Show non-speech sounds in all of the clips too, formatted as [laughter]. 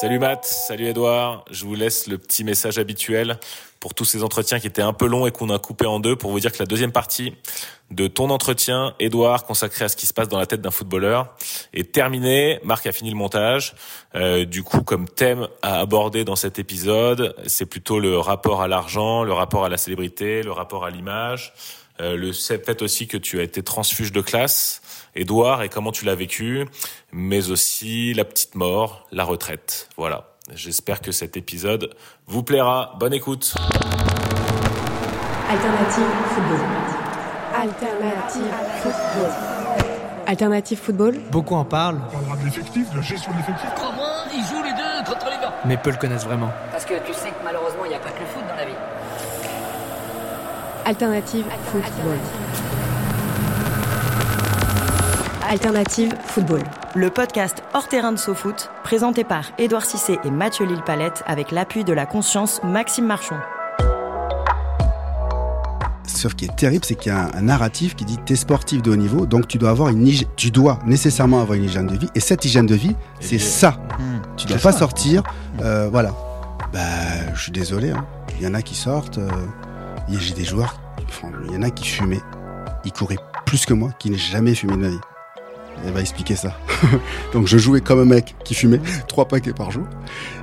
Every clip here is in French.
Salut Matt, salut Edouard. Je vous laisse le petit message habituel pour tous ces entretiens qui étaient un peu longs et qu'on a coupé en deux pour vous dire que la deuxième partie de ton entretien, Edouard, consacré à ce qui se passe dans la tête d'un footballeur, est terminée. Marc a fini le montage. Euh, du coup, comme thème à aborder dans cet épisode, c'est plutôt le rapport à l'argent, le rapport à la célébrité, le rapport à l'image, euh, le fait aussi que tu as été transfuge de classe Édouard et comment tu l'as vécu, mais aussi la petite mort, la retraite. Voilà. J'espère que cet épisode vous plaira. Bonne écoute. Alternative football. Alternative football. Alternative football. Beaucoup en parlent. On parlera de l'effectif, de la gestion de l'effectif. Comment ils jouent les deux contre les gars Mais peu le connaissent vraiment. Parce que tu sais que malheureusement, il n'y a pas que le foot dans la vie. Alternative football. Alternative football. Le podcast Hors terrain de SoFoot, présenté par Édouard Cissé et Mathieu Lille-Palette avec l'appui de la conscience Maxime Marchon. Ce qui est terrible, c'est qu'il y a un, un narratif qui dit t'es sportif de haut niveau, donc tu dois avoir une hygi- tu dois nécessairement avoir une hygiène de vie. Et cette hygiène de vie, c'est ça. Tu dois pas sortir, euh, voilà. Bah, je suis désolé. hein. Il y en a qui sortent. euh, il y a- J'ai des joueurs. enfin, Il y en a qui fumaient. Ils couraient plus que moi, qui n'ai jamais fumé de ma vie. Elle va expliquer ça. [laughs] Donc je jouais comme un mec qui fumait trois paquets par jour,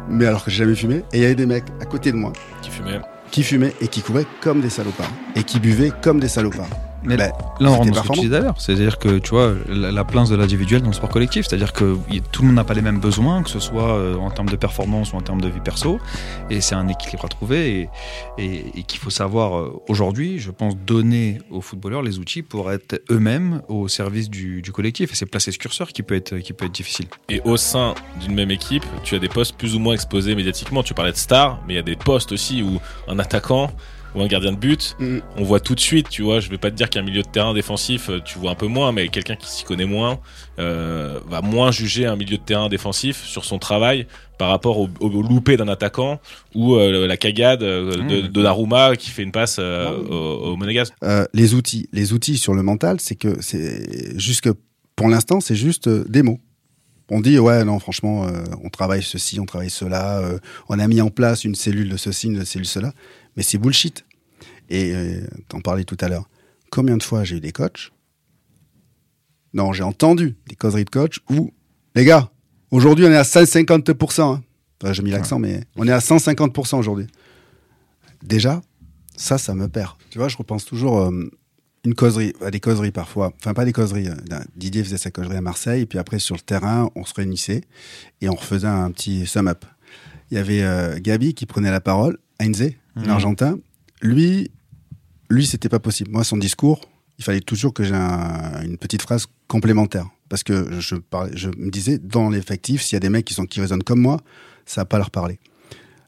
mais alors que j'ai jamais fumé. Et il y avait des mecs à côté de moi Qui fumait qui fumaient et qui couraient comme des salopards et qui buvaient comme des salopards. Mais Ben, Là, on rentre dans ce que tu disais d'ailleurs. C'est-à-dire que, tu vois, la, la place de l'individuel dans le sport collectif. C'est-à-dire que y- tout le monde n'a pas les mêmes besoins, que ce soit euh, en termes de performance ou en termes de vie perso. Et c'est un équilibre à trouver et, et- et qu'il faut savoir euh, aujourd'hui, je pense, donner aux footballeurs les outils pour être eux-mêmes au service du, du collectif. Et c'est placer ce curseur qui peut être, qui peut être difficile. Et au sein d'une même équipe, tu as des postes plus ou moins exposés médiatiquement. Tu parlais de stars, mais il y a des postes aussi où un attaquant ou un gardien de but, Mm. on voit tout de suite, tu vois, je vais pas te dire qu'un milieu de terrain défensif, euh, tu vois un peu moins, mais quelqu'un qui s'y connaît moins euh, va moins juger un milieu de terrain défensif sur son travail par rapport au, au loupé d'un attaquant ou euh, la cagade euh, de, Mm. de Naruma qui fait une passe euh, au, au Monégasque. Euh, les outils, les outils sur le mental, c'est que c'est juste que pour l'instant, c'est juste euh, des mots. On dit ouais non franchement euh, on travaille ceci, on travaille cela, euh, on a mis en place une cellule de ceci, une cellule de cela, mais c'est bullshit. Et euh, t'en parlais tout à l'heure. Combien de fois j'ai eu des coachs? Non, j'ai entendu des causeries de coach où les gars, aujourd'hui on est à 150%. Hein. Enfin, j'ai mis l'accent, mais on est à 150% aujourd'hui. Déjà, ça, ça me perd. Tu vois, je repense toujours euh, une causerie, à des causeries parfois. Enfin, pas des causeries. euh, Didier faisait sa causerie à Marseille, et puis après, sur le terrain, on se réunissait et on refaisait un petit sum-up. Il y avait euh, Gabi qui prenait la parole, Heinze, Mhm. l'Argentin. Lui, lui, c'était pas possible. Moi, son discours, il fallait toujours que j'ai un- une petite phrase complémentaire. Parce que je, parlais, je me disais, dans l'effectif, s'il y a des mecs qui, sont, qui raisonnent comme moi, ça va pas leur parler.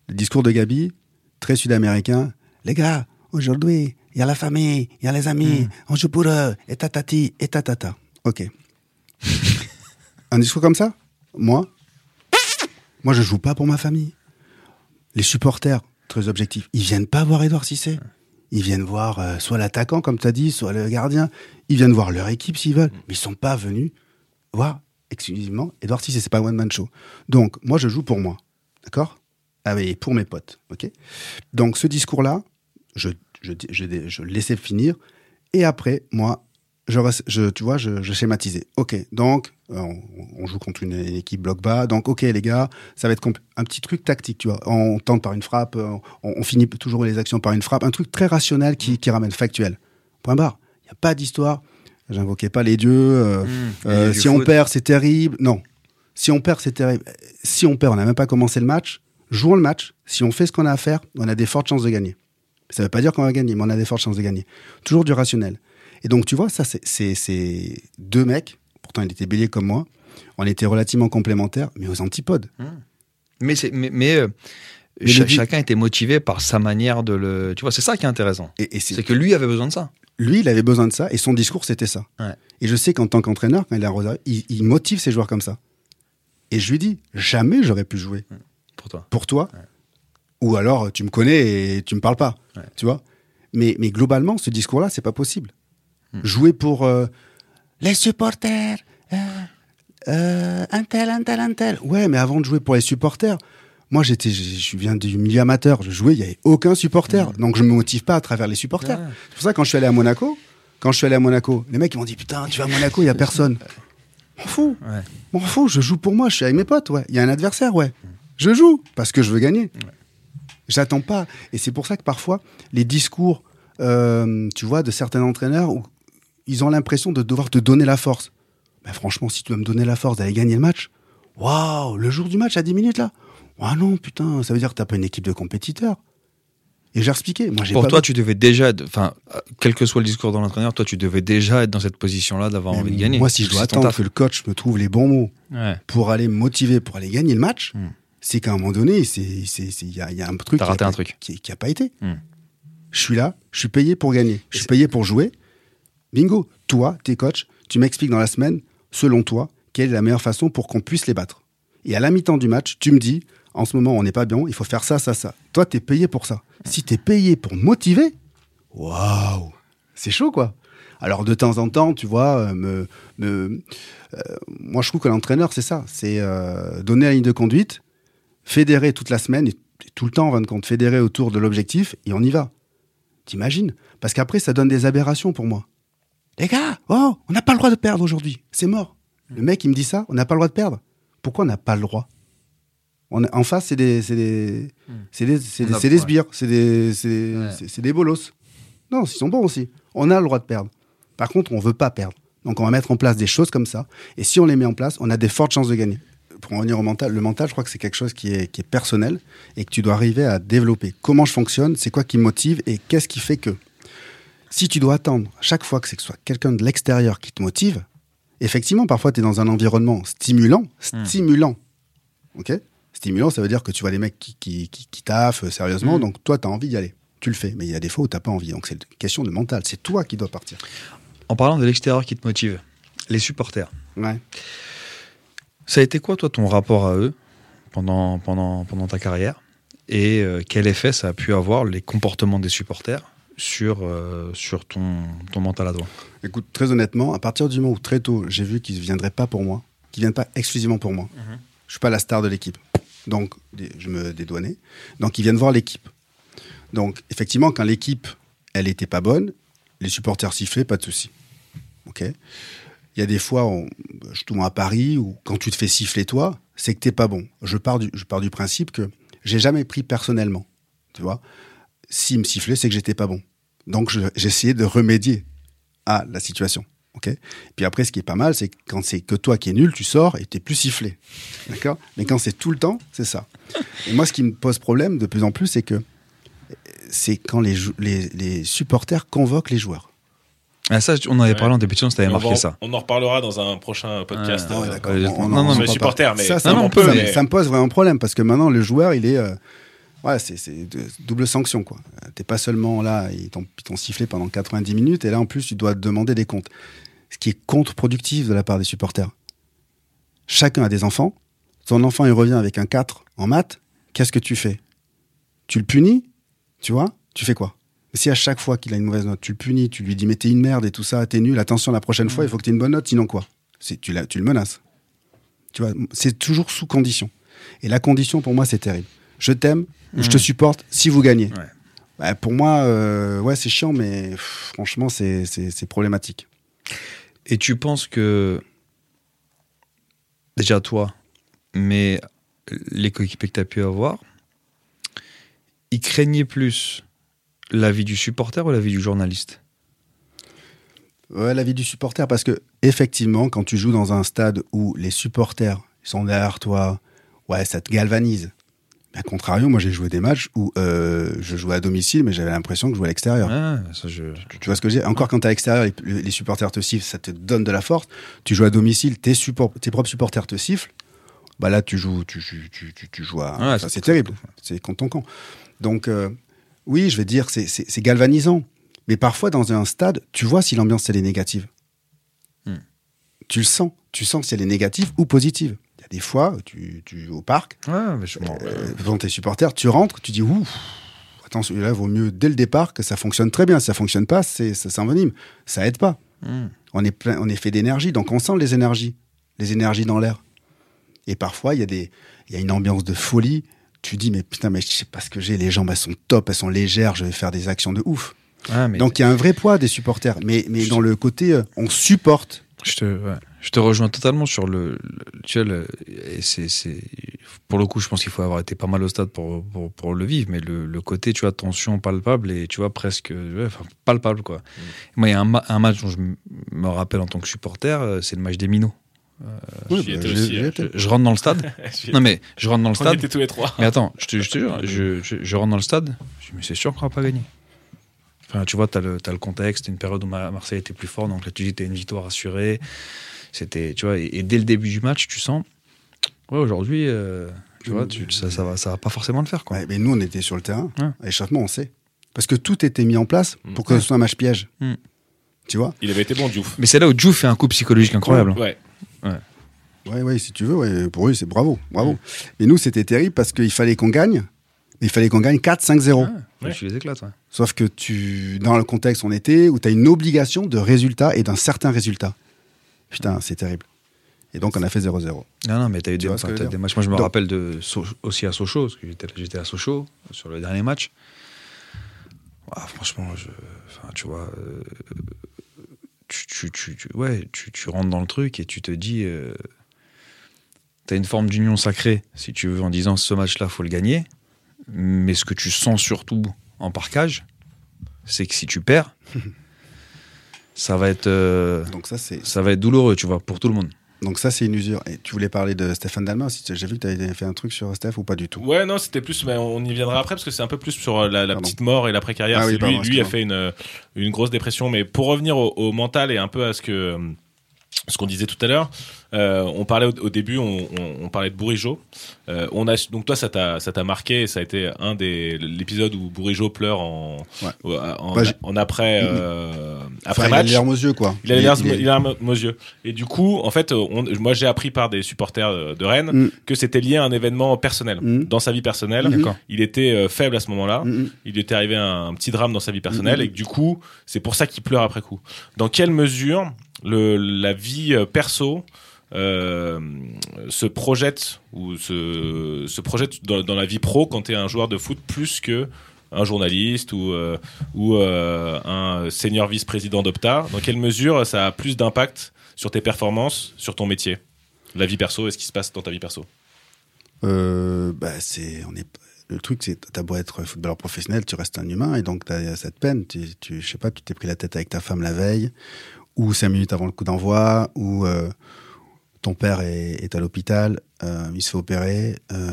Le discours de Gabi, très sud-américain. Les gars, aujourd'hui, il y a la famille, il y a les amis, on joue pour eux, et tatati, et tatata. Ok. Un discours comme ça? Moi? Moi, je joue pas pour ma famille. Les supporters, très objectifs, ils viennent pas voir Edouard Cissé. Ils viennent voir euh, soit l'attaquant, comme tu as dit, soit le gardien. Ils viennent voir leur équipe s'ils veulent. Mais ils sont pas venus voir exclusivement Edouard Cissé. C'est pas one-man show. Donc, moi, je joue pour moi. D'accord? Ah pour mes potes. OK? Donc, ce discours-là, je, je, je, je laissais finir. Et après, moi, je, je, tu vois, je, je schématisais. Ok, donc on, on joue contre une, une équipe bloc bas. Donc, ok, les gars, ça va être un petit truc tactique, tu vois. On tente par une frappe, euh, on, on finit toujours les actions par une frappe. Un truc très rationnel qui, qui ramène factuel. Point barre. Il n'y a pas d'histoire. J'invoquais pas les dieux. euh, euh, dieux si on foot. perd, c'est terrible. Non. Si on perd, c'est terrible. Si on perd, on n'a même pas commencé le match. Jouons le match. Si on fait ce qu'on a à faire, on a des fortes chances de gagner. Ça ne veut pas dire qu'on va gagner, mais on a des fortes chances de gagner. Toujours du rationnel. Et donc, tu vois, ça, c'est deux mecs, pourtant ils étaient béliers comme moi, on était relativement complémentaires, mais aux antipodes. Mais, c'est, mais, mais, euh, Mais chacun était motivé par sa manière de le. Tu vois, c'est ça qui est intéressant. Et, et c'est- que lui avait besoin de ça. lui, il avait besoin de ça, et son discours, c'était ça. Ouais. Et je sais qu'en tant qu'entraîneur, quand il est à Rosario, il, il motive ses joueurs comme ça. Et je lui dis, jamais j'aurais pu jouer Pour toi. pour toi, ou alors tu me connais et tu me parles pas, Ouais. tu vois? Mais, mais globalement, ce discours-là, c'est pas possible. Hmm. Jouer pour euh, les supporters, euh, euh, un tel, un tel, un tel. Ouais, mais avant de jouer pour les supporters, moi j'étais, je, viens du milieu amateur, je jouais, il y avait aucun supporter, donc je me motive pas à travers les supporters. Ouais. C'est pour ça que quand je suis allé à Monaco, quand je suis allé à Monaco, les mecs ils m'ont dit putain, tu vas à Monaco, il y a personne. [laughs] M'en fous, Ouais. m'en fous, je joue pour moi, je suis avec mes potes, ouais. Il y a un adversaire, ouais. Je joue parce que je veux gagner. J'attends pas. Et c'est pour ça que parfois, les discours, euh, tu vois, de certains entraîneurs, ils ont l'impression de devoir te donner la force. Mais franchement, si tu dois me donner la force d'aller gagner le match, waouh, le jour du match à 10 minutes là. Ah non, putain, ça veut dire que t'as pas une équipe de compétiteurs. Et j'ai expliqué. Moi, Pour pas toi, tu devais déjà, être- enfin, quel que soit le discours de l'entraîneur, toi, tu devais déjà être dans cette position-là d'avoir envie de gagner. Moi, si je dois attendre que le coach me trouve les bons mots Ouais. pour aller me motiver, pour aller gagner le match, Hmm. c'est qu'à un moment donné, il y a, il y a un truc qui a un pas- truc. qui, qui a pas été. Hmm. Je suis là, je suis payé pour gagner, je suis payé pour jouer. Bingo, toi, tes coachs, tu m'expliques dans la semaine, selon toi, quelle est la meilleure façon pour qu'on puisse les battre. Et à la mi-temps du match, tu me dis, en ce moment, on n'est pas bien, il faut faire ça, ça, ça. Toi, tu es payé pour ça. Si tu es payé pour motiver, waouh, c'est chaud, quoi. Alors, de temps en temps, tu vois, euh, me, me, euh, moi, je trouve que l'entraîneur, c'est ça. C'est euh, donner la ligne de conduite, fédérer toute la semaine, et tout le temps, en fin de compte, fédérer autour de l'objectif, et on y va. T'imagines? Parce qu'après, ça donne des aberrations pour moi. Les gars, oh, on n'a pas le droit de perdre aujourd'hui. C'est mort. Le mec, il me dit ça, on n'a pas le droit de perdre. Pourquoi on n'a pas le droit? On a- En face, c'est des, c'est des, c'est des, c'est des, c'est des sbires, c'est des, c'est, Ouais. des bolos. Non, ils sont bons aussi. On a le droit de perdre. Par contre, on veut pas perdre. Donc, on va mettre en place des choses comme ça. Et si on les met en place, on a des fortes chances de gagner. Pour en revenir au mental, le mental, je crois que c'est quelque chose qui est, qui est personnel et que tu dois arriver à développer. Comment je fonctionne, c'est quoi qui me motive et qu'est-ce qui fait que. Si tu dois attendre chaque fois que c'est que ce soit quelqu'un de l'extérieur qui te motive, effectivement, parfois, tu es dans un environnement stimulant, stimulant. OK? Stimulant, ça veut dire que tu vois des mecs qui, qui, qui, qui taffent euh, sérieusement, donc toi, tu as envie d'y aller. Tu le fais, mais il y a des fois où tu pas envie. Donc, c'est une question de mental. C'est toi qui dois partir. En parlant de l'extérieur qui te motive, les supporters. Ouais. Ça a été quoi, toi, ton rapport à eux pendant, pendant, pendant ta carrière? Et euh, quel effet ça a pu avoir, les comportements des supporters, sur, euh, sur ton, ton mental à toi Écoute, très honnêtement, à partir du moment où très tôt, j'ai vu qu'ils ne viendraient pas pour moi, qu'ils ne viennent pas exclusivement pour moi, je suis pas la star de l'équipe. Donc, je me dédouanais. Donc, ils viennent voir l'équipe. Donc, effectivement, quand l'équipe, elle était pas bonne, les supporters sifflaient, pas de souci. OK? Il y a des fois, on, je tourne à Paris, où quand tu te fais siffler toi, c'est que t'es pas bon. Je pars du, je pars du principe que j'ai jamais pris personnellement. Tu vois? S'ils me sifflaient, c'est que j'étais pas bon. Donc, je- j'ai essayé de remédier à la situation. ok? Puis après, ce qui est pas mal, c'est quand c'est que toi qui es nul, tu sors et t'es plus sifflé. D'accord? Mais quand c'est tout le temps, c'est ça. Et moi, ce qui me pose problème de plus en plus, c'est que c'est quand les, jou- les, les supporters convoquent les joueurs. ah, ça, on en avait Ouais. parlé en début de saison, On, marqué va- ça. on en reparlera dans un prochain podcast. Ah, euh, ouais, On- on- non, on non, en sur mais les supporters, mais ça, ça, Non, non, me- on peut, ça, mais- ça me pose vraiment problème parce que maintenant, le joueur, il est. euh, ouais, c'est double sanction, quoi. T'es pas seulement là, ils t'ont sifflé pendant 90 minutes, et là, en plus, tu dois te demander des comptes. Ce qui est contre-productif de la part des supporters. Chacun a des enfants. Ton enfant, il revient avec un 4 en maths. Qu'est-ce que tu fais? Tu le punis? Tu vois? Tu fais quoi? Si à chaque fois qu'il a une mauvaise note, tu le punis, tu lui dis, mais t'es une merde et tout ça, t'es nul, attention, la prochaine fois, il faut que t'aies une bonne note, sinon quoi? C'est- tu, la- tu le menaces. Tu vois, c'est toujours sous condition. Et la condition, pour moi, c'est terrible. Je t'aime, je te supporte si vous gagnez. Ouais. Bah, pour moi, euh, ouais, c'est chiant, mais pff, franchement, c'est c'est- c'est problématique. Et tu penses que, déjà toi, mais les coéquipiers que tu as pu avoir, ils craignaient plus la vie du supporter ou la vie du journaliste? Ouais, la vie du supporter, parce que effectivement, quand tu joues dans un stade où les supporters sont derrière toi, ouais, ça te galvanise. Mais à contrario, moi j'ai joué des matchs où euh, je jouais à domicile, mais j'avais l'impression que je jouais à l'extérieur. Ah, ça, je... Tu, tu vois ce que j'ai Encore quand t'es à l'extérieur, les, les supporters te sifflent, ça te donne de la force. Tu joues à domicile, tes, support- tes propres supporters te sifflent. Bah là, tu joues, tu, tu, tu, joues à. Enfin, c'est- terrible. C'est contre ton camp. Donc, euh, oui, je vais dire, c'est galvanisant. Mais parfois, dans un stade, tu vois si l'ambiance elle est négative. Hmm. Tu le sens. Tu sens si elle est négative ou positive. Des fois, tu, tu au parc, Ouais, mais je m'en- euh, devant tes supporters, tu rentres, tu dis ouf, attention, là, vaut mieux dès le départ que ça fonctionne très bien. Si ça fonctionne pas, c'est ça s'envenime. Ça aide pas. Hmm. On est plein, on est fait d'énergie, donc on sent les énergies, les énergies dans l'air. Et parfois, il y a des, il y a une ambiance de folie. Tu dis mais putain, mais je sais pas ce que j'ai. Les jambes elles sont top, elles sont légères. Je vais faire des actions de ouf. Ah, mais Donc il y a un vrai poids des supporters, mais mais dans le côté, euh, on supporte. je te, ouais, je te rejoins totalement sur le, le- tu vois, le- et c'est, c'est, pour le coup, je pense qu'il faut avoir été pas mal au stade pour, pour, pour le vivre, mais le, le côté, tu vois, tension palpable et tu vois, presque, ouais, enfin, palpable, quoi. Moi, il y a un, ma- un match dont je me rappelle en tant que supporter, euh, c'est le match des Minots. Oui, J'y bah, aussi. Je, je rentre dans le stade. [laughs] Non, mais je rentre dans le On stade. était tous les trois. Mais attends, je te, jure, [laughs] je, rentre dans le stade, je dis, mais c'est sûr qu'on va pas gagner. Enfin, tu vois, tu as le, t'as le contexte, une période où Mar- Marseille était plus fort, donc là, tu dis, t'as une victoire assurée. C'était, tu vois, et, et dès le début du match, tu sens, ouais, aujourd'hui, euh, tu vois, tu, ça, ça, va, ça va pas forcément le faire, quoi. Ouais, mais nous, on était sur le terrain. Ouais. À l'échauffement, on sait. Parce que tout était mis en place pour que ce soit un match piège. Mm. Tu vois Il avait été bon, Diouf. Mais c'est là où Diouf fait un coup psychologique incroyable. Ouais. Ouais, ouais, si tu veux, ouais, pour eux, c'est bravo, bravo. Mais nous, c'était terrible parce qu'il fallait qu'on gagne. Mais il fallait qu'on gagne 4-5-0. Ouais, Ouais. Tu les éclates, ouais. Sauf que tu, dans le contexte où on était, où tu as une obligation de résultat et d'un certain résultat. Putain, c'est terrible. Et donc, on a fait 0-0. Non, non, mais t'as eu Tu des, t'as dire des matchs. Moi, je me Donc- rappelle de, So- aussi à Sochaux, parce que j'étais, à Sochaux sur le dernier match. Ah, franchement, je, tu vois, euh, tu, tu, tu, tu- ouais, tu, tu rentres dans le truc et tu te dis, euh, t'as une forme d'union sacrée, si tu veux, en disant ce match-là, faut le gagner. Mais ce que tu sens surtout en parcage, c'est que si tu perds, [laughs] ça va être, euh, Donc, ça, c'est ça va être douloureux, tu vois, pour tout le monde. donc ça c'est une usure. Et tu voulais parler de Stéphane Dalma aussi. J'ai vu que tu avais fait un truc sur Steph ou pas du tout? Ouais, non, c'était plus, mais on y viendra après parce que c'est un peu plus sur euh, la, la Pardon. petite mort et l'après-carrière. Ah oui, C'est pardon, lui, lui a fait une, euh, une grosse dépression. Mais pour revenir au, au mental et un peu à ce que, euh, ce qu'on disait tout à l'heure, euh, on parlait au, au début, on, on, on parlait de Bourigeau. Euh, on a, donc toi, ça t'a, ça t'a marqué. Ça a été un des l'épisode où Bourigeau pleure en, Ouais. en, Bah, en après, euh, après il a match. les larmes aux yeux, quoi. Il a les larmes, est- il a les larmes aux yeux. Et du coup, en fait, on- moi j'ai appris par des supporters euh, de Rennes Mm. que c'était lié à un événement personnel. Mm. Dans sa vie personnelle, D'accord. il était euh, faible à ce moment-là. Mm, mm. Il lui était arrivé un, un petit drame dans sa vie personnelle Mm. et que du coup, c'est pour ça qu'il pleure après coup. Dans quelle mesure la vie euh, perso euh, se projette ou se, se projette dans, la vie pro quand tu es un joueur de foot plus que un journaliste ou, euh, ou un senior vice-président d'Opta. Dans quelle mesure ça a plus d'impact sur tes performances, sur ton métier? La vie perso et ce qui se passe dans ta vie perso? Bah, c'est, on est, le truc, c'est, t'as beau être footballeur professionnel, tu restes un humain et donc t'as cette peine. Tu, tu, je sais pas, tu t'es pris la tête avec ta femme la veille, ou cinq minutes avant le coup d'envoi, ou euh, ton père est, est à l'hôpital, euh, il se fait opérer, euh,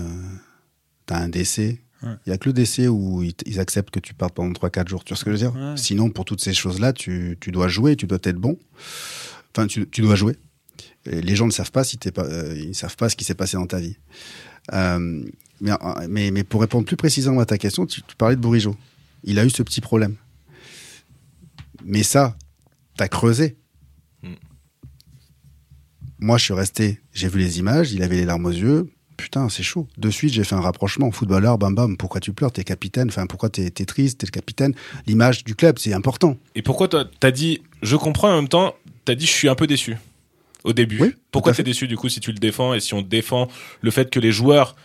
t'as un décès. Il Ouais. y a que le décès où ils, acceptent que tu partes pendant 3-4 jours. Tu vois ce que je veux dire? Ouais. Sinon, pour toutes ces choses-là, tu, tu dois jouer, tu dois être bon. Enfin, tu, tu dois jouer. Et les gens ne savent pas si t'es pas, ils savent pas ce qui s'est passé dans ta vie. Mais, mais, mais pour répondre plus précisément à ta question, tu, tu parlais de Bourigeau. Il a eu ce petit problème. Mais ça, t'as creusé. Mm. Moi, je suis resté, j'ai vu les images, il avait les larmes aux yeux. Putain, c'est chaud. De suite, j'ai fait un rapprochement. Footballeur, bam bam, pourquoi tu pleures? T'es capitaine. Enfin, pourquoi t'es es triste? T'es le capitaine. L'image du club, c'est important. Et pourquoi t'as dit, je comprends en même temps, t'as dit, je suis un peu déçu au début. Oui, pourquoi t'es déçu du coup si tu le défends? Et si on défend le fait que les joueurs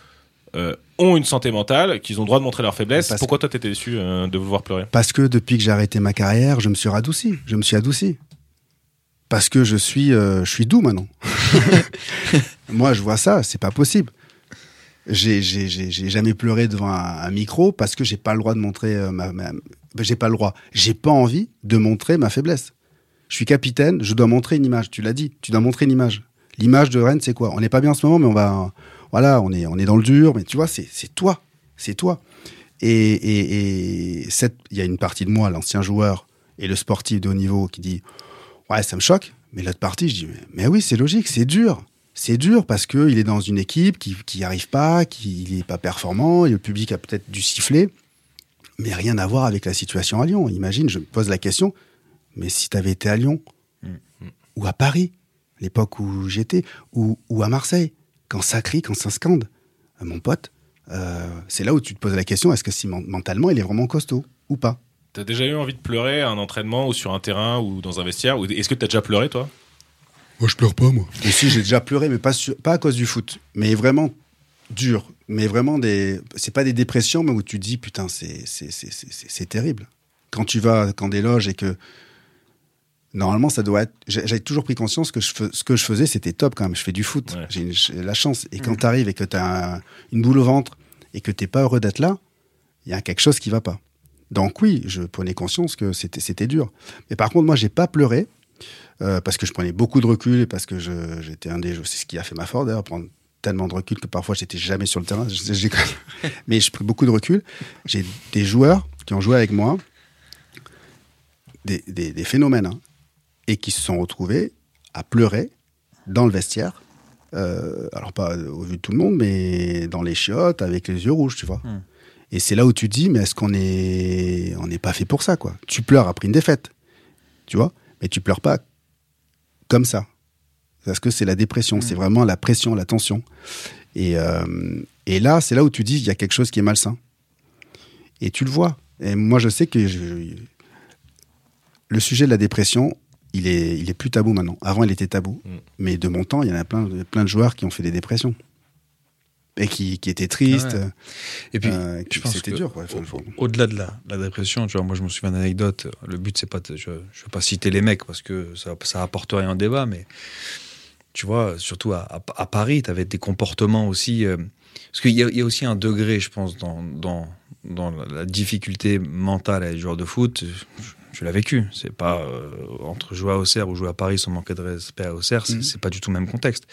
euh, ont une santé mentale, qu'ils ont le droit de montrer leur faiblesse Parce Pourquoi toi t'étais déçu euh, de vous voir pleurer? Parce que depuis que j'ai arrêté ma carrière, je me suis radouci. Je me suis adouci. Parce que je suis, euh, je suis doux maintenant. [laughs] [laughs] Moi, je vois ça, c'est pas possible. J'ai, jamais pleuré devant un, un micro parce que j'ai pas le droit de montrer ma, ma- j'ai pas le droit. J'ai pas envie de montrer ma faiblesse. Je suis capitaine, je dois montrer une image. Tu l'as dit, tu dois montrer une image. L'image de Rennes, c'est quoi? On n'est pas bien en ce moment, mais on va, voilà, on est, on est dans le dur. Mais tu vois, c'est, toi, c'est toi. Et, et, et cette- il y a une partie de moi, l'ancien joueur et le sportif de haut niveau, qui dit, ouais, ça me choque. Mais l'autre partie, je dis, mais, mais oui, c'est logique, c'est dur. C'est dur parce que il est dans une équipe qui, n'y arrive pas, qui n'est pas performant, et le public a peut-être dû siffler, mais rien à voir avec la situation à Lyon. Imagine, je me pose la question, mais si tu avais été à Lyon, ou à Paris, l'époque où j'étais, ou, ou à Marseille, quand ça crie, quand ça scande, euh, mon pote, euh, c'est là où tu te poses la question, est-ce que si men- mentalement il est vraiment costaud ou pas? T'as déjà eu envie de pleurer à un entraînement ou sur un terrain ou dans un vestiaire ou Est-ce que t'as déjà pleuré, toi? Moi, je pleure pas, moi. Et si j'ai déjà pleuré, mais pas, sur- pas à cause du foot, mais vraiment dur, mais vraiment des, c'est pas des dépressions, mais où tu dis putain c'est c'est c'est c'est- c'est- c'est terrible. Quand tu vas quand des loges et que normalement ça doit être, j'avais toujours pris conscience que je ce que je faisais c'était top quand même. Je fais du foot, Ouais. j'ai une- la chance. Et quand tu arrives et que tu as une boule au ventre et que t'es pas heureux d'être là, il y a quelque chose qui va pas. Donc oui, je prenais conscience que c'était c'était dur. Mais par contre moi j'ai pas pleuré. Euh, parce que je prenais beaucoup de recul et parce que je- j'étais un des c'est ce qui a fait ma force d'ailleurs prendre tellement de recul que parfois j'étais jamais sur le terrain [laughs] mais je prends beaucoup de recul j'ai des joueurs qui ont joué avec moi des, des- des phénomènes hein, et qui se sont retrouvés à pleurer dans le vestiaire Euh, alors pas au vu de tout le monde mais dans les chiottes avec les yeux rouges tu vois Hmm. et c'est là où tu te dis mais est-ce qu'on est on n'est pas fait pour ça quoi? Tu pleures après une défaite tu vois? Mais tu pleures pas comme ça. Parce que c'est la dépression, c'est vraiment la pression, la tension. Et, euh, et là, c'est là où tu dis, il y a quelque chose qui est malsain. Et tu le vois. Et moi, je sais que je- le sujet de la dépression, il est, il est plus tabou maintenant. Avant, il était tabou. Mm. Mais de mon temps, il y en a plein, plein de joueurs qui ont fait des dépressions. Et qui, qui étaient tristes. Ouais. Et puis, euh, qui- je pense c'était dur. au- Au-delà de la, la dépression, tu vois, moi je me souviens d'une anecdote. Le but, c'est pas, de- je, je veux pas citer les mecs parce que ça, ça apporte rien au débat, mais tu vois, surtout à, à- à Paris, tu avais des comportements aussi. euh, parce qu'il y, a- il y a aussi un degré, je pense, dans, dans, dans la, difficulté mentale à être joueur de foot. Je, je l'ai vécu. C'est pas euh, entre jouer à Auxerre ou jouer à Paris sans manquer de respect à Auxerre, c'est Mhm. c'est pas du tout le même contexte.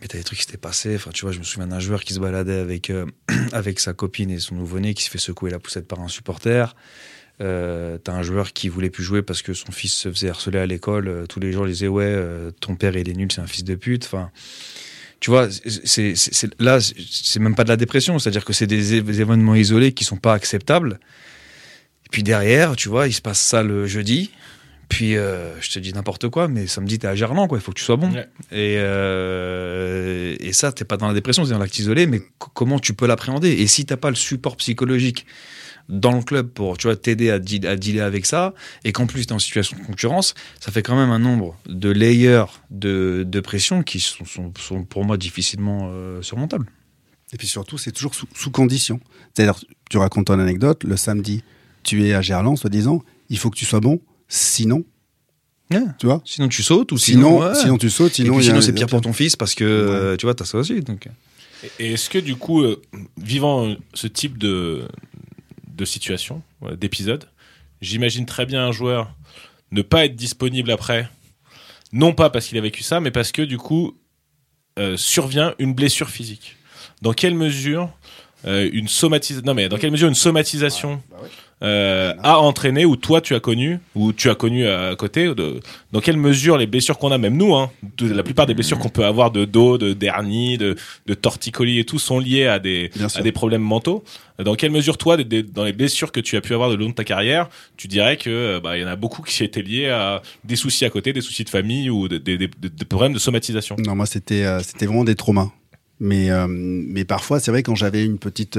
Mais t'as des trucs qui s'étaient passés. Enfin, tu vois, je me souviens d'un joueur qui se baladait avec, euh, [clears throat] avec sa copine et son nouveau-né qui se fait secouer la poussette par un supporter. Euh, t'as un joueur qui voulait plus jouer parce que son fils se faisait harceler à l'école. Euh, tous les jours, il disait Ouais, ton père, il est nul, c'est un fils de pute. Enfin, tu vois, c'est, là, c'est- même pas de la dépression. C'est-à-dire que c'est des, des événements isolés qui sont pas acceptables. Et puis derrière, tu vois, il se passe ça le jeudi. Puis euh, je te dis n'importe quoi, mais samedi, t'es à Gerland, quoi. Il faut que tu sois bon. Ouais. Et, euh, et ça, t'es pas dans la dépression, c'est dans l'acte isolé, mais c- comment tu peux l'appréhender? Et si t'as pas le support psychologique dans le club pour tu vois t'aider à, deal- à dealer avec ça, et qu'en plus t'es en situation de concurrence, ça fait quand même un nombre de layers de, de pression qui sont, sont, sont pour moi difficilement euh, surmontables. Et puis surtout, c'est toujours sous, sous condition. C'est-à-dire, tu racontes ton anecdote, le samedi, tu es à Gerland, soi-disant, il faut que tu sois bon, sinon, Ouais. tu vois Sinon tu sautes ou Sinon, sinon, ouais. sinon tu sautes, Et sinon, c'est pire pour ton fils parce que euh, tu vois t'as ça aussi. Donc. Et est-ce que du coup, euh, vivant euh, ce type de, de situation, d'épisode, j'imagine très bien un joueur ne pas être disponible après, non pas parce qu'il a vécu ça, mais parce que du coup, euh, survient une blessure physique. Dans quelle mesure euh, une somatisation, non mais dans quelle mesure une somatisation bah ouais. Euh, a entraîné ou toi tu as connu ou tu as connu à côté de, dans quelle mesure les blessures qu'on a même nous hein, de, la plupart des blessures qu'on peut avoir de dos de dernier de, de torticolis et tout sont liées à des à des problèmes mentaux. Dans quelle mesure toi des- des- dans les blessures que tu as pu avoir de long de ta carrière tu dirais que euh, bah il y en a beaucoup qui étaient liés à des soucis à côté des soucis de famille ou des- des problèmes de somatisation? Non, moi, c'était euh, c'était vraiment des traumas. Mais, euh, mais parfois, c'est vrai, quand j'avais une petite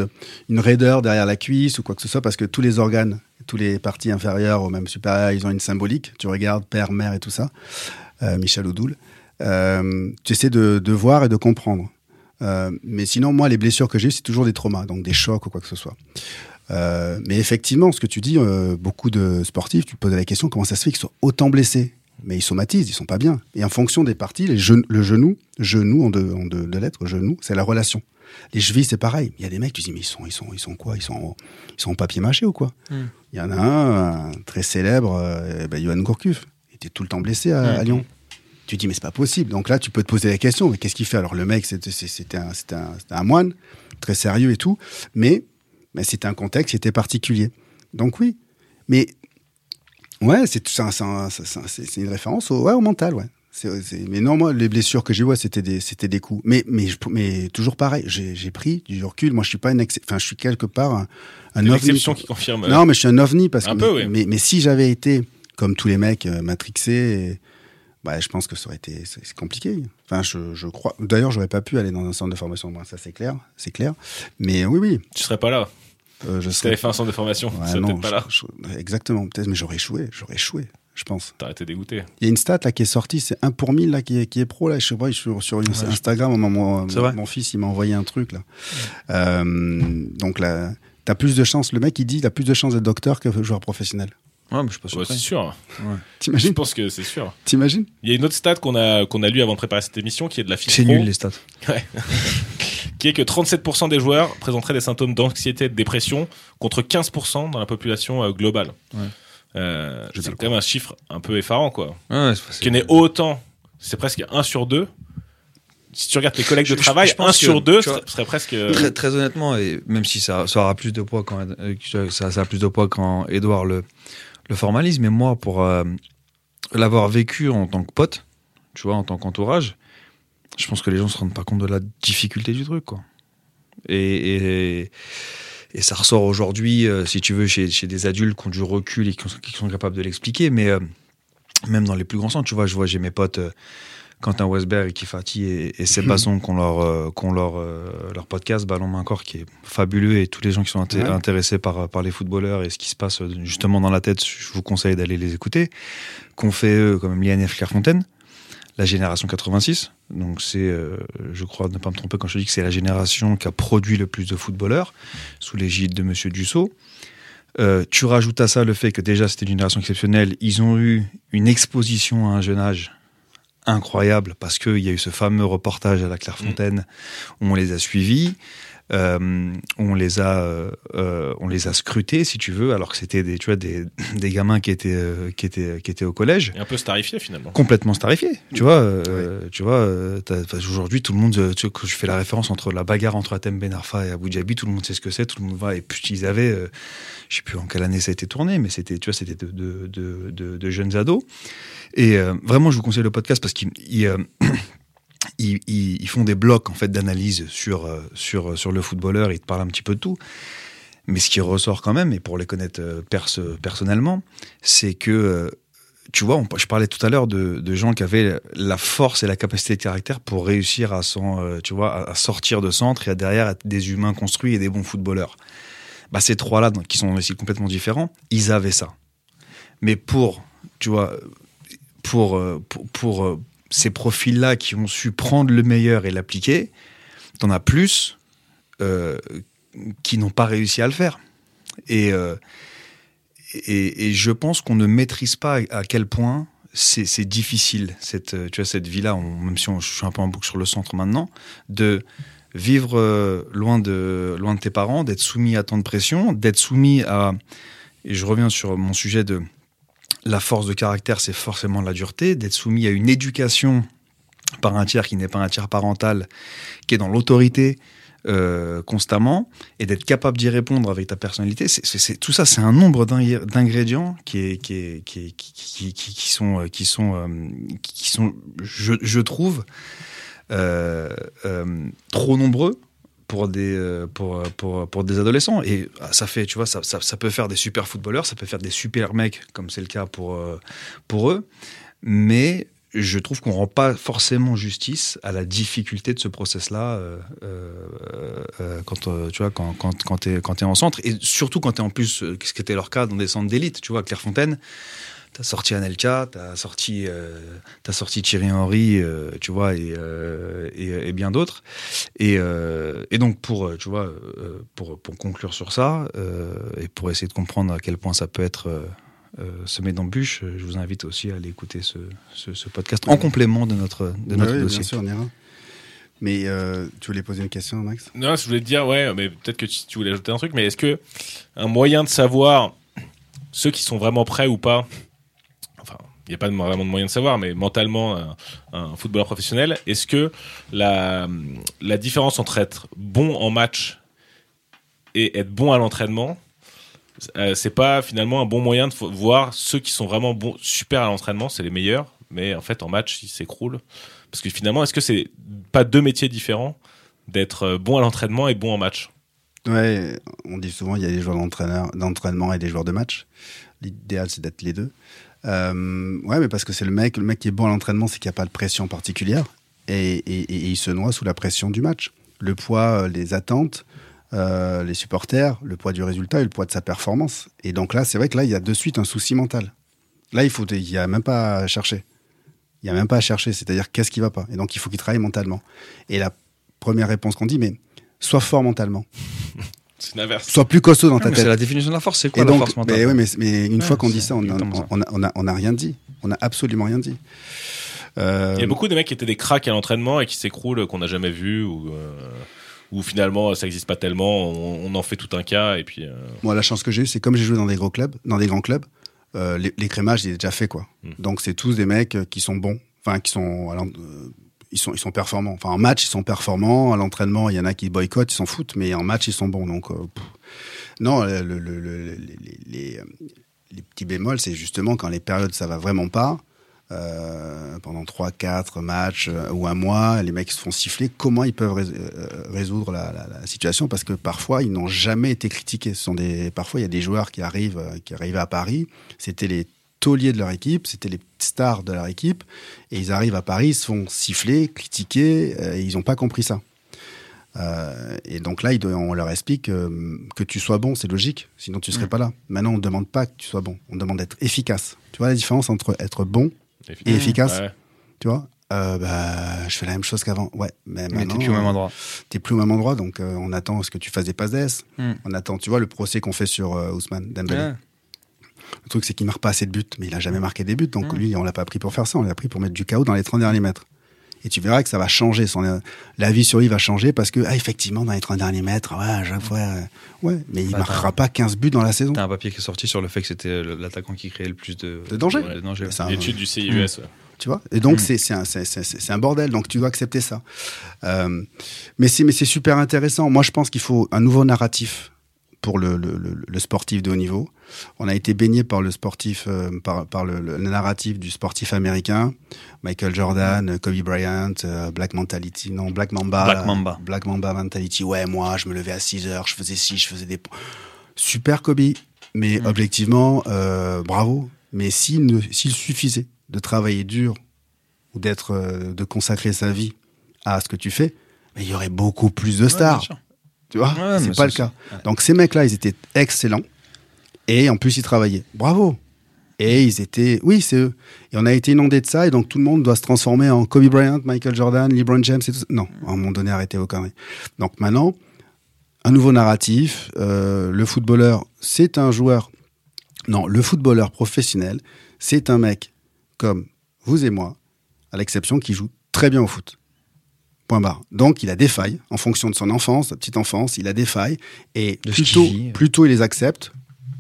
une raideur derrière la cuisse ou quoi que ce soit, parce que tous les organes, tous les parties inférieures ou même supérieures, ils ont une symbolique. Tu regardes père, mère et tout ça, euh, Michel Oudoul. Euh, tu essaies de, de voir et de comprendre. Euh, mais sinon, moi, les blessures que j'ai eues, c'est toujours des traumas, donc des chocs ou quoi que ce soit. Euh, mais effectivement, ce que tu dis, euh, beaucoup de sportifs, tu te poses la question comment ça se fait qu'ils soient autant blessés? Mais ils somatisent, ils sont pas bien. Et en fonction des parties, les gen- le genou, genou en deux, en deux, deux lettres, genou, c'est la relation. Les chevilles, c'est pareil. Il y a des mecs, tu dis, mais ils sont, ils sont, ils sont quoi? Ils sont, en- ils sont en papier mâché ou quoi? Mm. Il y en a un, un très célèbre, euh, bah, Johan Gourcuff. Il était tout le temps blessé à, à Mm. Lyon. Tu dis mais c'est pas possible. Donc là, tu peux te poser la question, mais qu'est-ce qu'il fait? Alors le mec, c'était un, un, un moine, très sérieux et tout, mais, mais c'était un contexte qui était particulier. Donc oui, mais ouais, c'est un- un- une référence au, ouais, au mental, ouais. C'est- c'est- mais non, moi, les blessures que j'ai, ouais, c'était des, c'était des coups. Mais, mais, mais toujours pareil, j'ai pris du recul. Moi, je suis pas une, ex- enfin, je suis quelque part un, un Une ovni. exception qui confirme. euh, Non, mais je suis un ovni parce Un que. peu, mais, oui. mais, mais si j'avais été comme tous les mecs euh, matrixés, bah, je pense que ça aurait été c'est compliqué. Enfin, je, je crois. D'ailleurs, j'aurais pas pu aller dans un centre de formation. Moi, ça c'est clair, c'est clair. Mais oui, oui, Tu serais pas là. Euh, je serais. t'avais fait un centre de formation, Ouais, non, pas là. je- je- exactement, peut-être, mais j'aurais échoué. J'aurais échoué, je pense. T'aurais été dégoûté. Il y a une stat là qui est sortie, c'est 1 pour 1000 là qui est, qui est pro là. Je sais pas, sur, sur Instagram, mon, mon, fils il m'a envoyé un truc là. Euh, donc là, t'as plus de chances. Le mec il dit, t'as plus de chances d'être docteur que joueur professionnel. Ouais, mais je suis pas Ouais, c'est sûr. Je T'imagines? Pense que c'est sûr. T'imagines? Il y a une autre stat qu'on a, qu'on a lu avant de préparer cette émission qui est de la fiche C'est nul les stats. [laughs] qui est que 37% des joueurs présenteraient des symptômes d'anxiété et de dépression contre 15% dans la population euh, globale. Ouais. Euh, c'est quand même un chiffre un peu effarant, quoi. Ouais, c'est- c'est- Qui n'est autant, c'est presque 1 sur 2. Si tu regardes tes collègues de Je- travail, je pense 1 sur que, 2 tu vois, serait, presque... Très, très honnêtement, et même si ça, ça aura plus de poids quand euh, ça, ça a plus de poids quand Edouard le, le formalise, mais moi, pour euh, l'avoir vécu en tant que pote, tu vois, en tant qu'entourage, je pense que les gens se rendent pas compte de la difficulté du truc, quoi. Et, et, et ça ressort aujourd'hui, euh, si tu veux, chez, chez des adultes qui ont du recul et qui sont, qui sont capables de l'expliquer, mais euh, même dans les plus grands centres, tu vois, je vois, j'ai mes potes. euh, Quentin Westberg, Kifati et, et Seb Basson qui ont leur, euh, ont leur, euh, leur podcast Ballon Main Corps qui est fabuleux et tous les gens qui sont inté- Ouais. intéressés par, par les footballeurs et ce qui se passe justement dans la tête, je vous conseille d'aller les écouter. Qu'on fait eux, comme l'INF Clairefontaine, la génération 86. Donc c'est, euh, je crois ne pas me tromper quand je dis que c'est la génération qui a produit le plus de footballeurs sous l'égide de Monsieur Dussault. Euh, tu rajoutes à ça le fait que déjà c'était une génération exceptionnelle. Ils ont eu une exposition à un jeune âge incroyable parce qu'il y a eu ce fameux reportage à la Clairefontaine où on les a suivis, euh, on les a, euh, euh, on les a scrutés si tu veux, alors que c'était des, tu vois, des, [laughs] des gamins qui étaient, euh, qui étaient, qui étaient au collège Et un peu starifié, finalement. complètement starifié. Tu vois, euh, tu vois, aujourd'hui tout le monde, tu vois, quand je fais la référence entre la bagarre entre Atem Ben Arfa et Abu Dhabi, tout le monde sait ce que c'est, tout le monde va. Et puis ils avaient, euh, je sais plus en quelle année ça a été tourné, mais c'était, tu vois, c'était de, de, de, de- de jeunes ados. Et euh, vraiment, je vous conseille le podcast parce qu'ils [clears throat] ils, euh, font des blocs en fait d'analyse sur euh, sur sur le footballeur. Ils te parlent un petit peu de tout. Mais ce qui ressort quand même, et pour les connaître euh, perso- personnellement, c'est que euh, tu vois, je parlais tout à l'heure de, de gens qui avaient la force et la capacité de caractère pour réussir à, euh, tu vois, à- sortir de centre et à derrière être des humains construits et des bons footballeurs. Bah, ces trois-là, qui sont aussi complètement différents, ils avaient ça. Mais pour, tu vois, pour, euh, pour, euh, ces profils-là qui ont su prendre le meilleur et l'appliquer, t'en as plus euh, qui n'ont pas réussi à le faire. Et, euh, et, et je pense qu'on ne maîtrise pas à quel point c'est difficile, cette, tu vois, cette vie-là, même si je suis un peu en boucle sur le centre maintenant, de vivre euh, loin, de, loin de tes parents, d'être soumis à tant de pression, d'être soumis à... Et je reviens sur mon sujet de la force de caractère, c'est forcément la dureté, d'être soumis à une éducation par un tiers qui n'est pas un tiers parental, qui est dans l'autorité, euh, constamment et d'être capable d'y répondre avec ta personnalité, c'est, tout ça, c'est un nombre d'ing- d'ingrédients qui, sont, je trouve, euh, euh, trop nombreux pour des euh, pour, pour, pour des adolescents. Et ah, ça fait tu vois ça, ça, peut faire des super footballeurs ça peut faire des super mecs comme c'est le cas pour euh, pour eux. Mais je trouve qu'on rend pas forcément justice à la difficulté de ce process-là euh, euh, euh, quand euh, tu vois quand quand quand t'es quand t'es en centre. Et surtout quand t'es en plus euh, ce qui était leur cas dans des centres d'élite tu vois Clairefontaine t'as sorti Anelka t'as sorti euh, t'as sorti Thierry Henry euh, tu vois et, euh, et, et bien d'autres et, euh, et donc pour tu vois pour pour conclure sur ça euh, et pour essayer de comprendre à quel point ça peut être semé d'embûches, je vous invite aussi à aller écouter ce, ce, ce podcast en complément de notre, de notre oui, dossier. bien sûr, on ira. Mais euh, tu voulais poser une question, Max? Non, je voulais te dire, ouais, mais peut-être que tu, tu voulais ajouter un truc, mais est-ce que un moyen de savoir ceux qui sont vraiment prêts ou pas, n'y a pas vraiment de moyen de savoir, mais mentalement, un, footballeur professionnel, est-ce que la, différence entre être bon en match et être bon à l'entraînement, euh, c'est pas finalement un bon moyen de voir ceux qui sont vraiment bons, super à l'entraînement, c'est les meilleurs, mais en fait en match ils s'écroulent. Parce que finalement, est-ce que c'est pas deux métiers différents d'être euh, bon à l'entraînement et bon en match? Ouais, on dit souvent il y a des joueurs d'entraînement et des joueurs de match. L'idéal, c'est d'être les deux. Euh, ouais, mais parce que c'est le mec, le mec qui est bon à l'entraînement, c'est qu'il n'y a pas de pression particulière et, il se noie sous la pression du match. Le poids, euh, les attentes, euh, les supporters, le poids du résultat et le poids de sa performance. Et donc là, c'est vrai que là, il y a de suite un souci mental. Là, il faut, il y a même pas à chercher. Il y a même pas à chercher. C'est-à-dire qu'est-ce qui va pas. Et donc, il faut qu'il travaille mentalement. Et la première réponse qu'on dit, mais sois fort mentalement. C'est l'inverse. Sois plus costaud dans ta C'est tête. la définition de la force, c'est quoi Et la donc, force mentale mais, ouais, mais, mais une Ouais, fois qu'on dit c'est ça, on a, exactement ça. on, a, on, a, on a rien dit. On a absolument rien dit. Euh, Il y a beaucoup de mecs qui étaient des cracks à l'entraînement et qui s'écroulent, qu'on n'a jamais vu ou, euh, ou finalement ça n'existe pas tellement. On, on en fait tout un cas et puis. euh, Moi, la chance que j'ai eue, c'est comme j'ai joué dans des gros clubs, dans des grands clubs, euh, les- l'écrémage, il est déjà fait, quoi. Mm. Donc, c'est tous des mecs qui sont bons, enfin, qui sont, euh, ils sont, ils sont performants. Enfin, en match, ils sont performants. À l'entraînement, il y en a qui boycottent, ils s'en foutent, mais en match, ils sont bons. Donc, euh, non, euh, les petits bémols, c'est justement quand les périodes ça va vraiment pas. euh, pendant 3, 4 matchs ou un mois, les mecs se font siffler. Comment ils peuvent rés- résoudre la, situation? Parce que parfois, ils n'ont jamais été critiqués. Parfois, il y a des joueurs qui arrivent, qui arrivent à Paris. C'était les tauliers de leur équipe, c'était les stars de leur équipe, et ils arrivent à Paris, ils se font siffler, critiquer, euh, et ils n'ont pas compris ça. Euh, et donc là, on leur explique euh, que tu sois bon, c'est logique, sinon tu serais pas là. Maintenant, on ne demande pas que tu sois bon, on demande d'être efficace. Tu vois la différence entre être bon et efficace Ouais. Tu vois? Euh, bah, Je fais la même chose qu'avant. Ouais, mais Mais t'es plus au même endroit. T'es plus au même endroit, donc euh, on attend ce que tu fasses des passes. Hmm. On attend, tu vois, le procès qu'on fait sur euh, Ousmane Dembélé. Le truc, c'est qu'il marque pas assez de buts, mais il a jamais marqué des buts. Donc Mm. lui, on l'a pas pris pour faire ça, on l'a pris pour mettre du chaos dans les 30 derniers mètres. Et tu verras que ça va changer. Son, euh, la vie sur lui va changer parce que, ah, effectivement, dans les 30 derniers mètres, ouais, à chaque fois, euh, ouais, mais il Bah, marquera pas 15 buts dans la saison. T'as un papier qui est sorti sur le fait que c'était l'attaquant qui créait le plus de, De danger. de danger. C'est un- L'étude du CIUS. ouais. Tu vois? Et donc, Mm. c'est un, bordel. Donc, tu dois accepter ça. Euh, mais c'est super intéressant. Moi, je pense qu'il faut un nouveau narratif pour le, le, le, le sportif de haut niveau. On a été baigné par le sportif, euh, par, par le, le narratif du sportif américain. Michael Jordan, Kobe Bryant, euh, Black Mentality, non, Black Mamba. Black Mamba. Black Mamba Mentality. Ouais, moi, je me levais à 6 heures, je faisais ci, je faisais des... Super Kobe. Mais Mm. objectivement, euh, bravo. Mais s'il suffisait de travailler dur ou d'être, de consacrer sa vie à ce que tu fais, mais il y aurait beaucoup plus de stars. Tu vois, Ouais, c'est pas le cas. ouais. Donc ces mecs-là, ils étaient excellents et en plus ils travaillaient. Bravo. Et ils étaient, oui, c'est eux. Et on a été inondé de ça et donc tout le monde doit se transformer en Kobe Bryant, Michael Jordan, LeBron James et tout ça. Non, à un moment donné, arrêtez vos conneries. Donc maintenant, un nouveau narratif. euh, le footballeur, c'est un joueur. Non, le footballeur professionnel, c'est un mec comme vous et moi, à l'exception qui joue très bien au foot. Point barre. Donc, il a des failles en fonction de son enfance, sa petite enfance, il a des failles. Et De plutôt, plutôt il les accepte,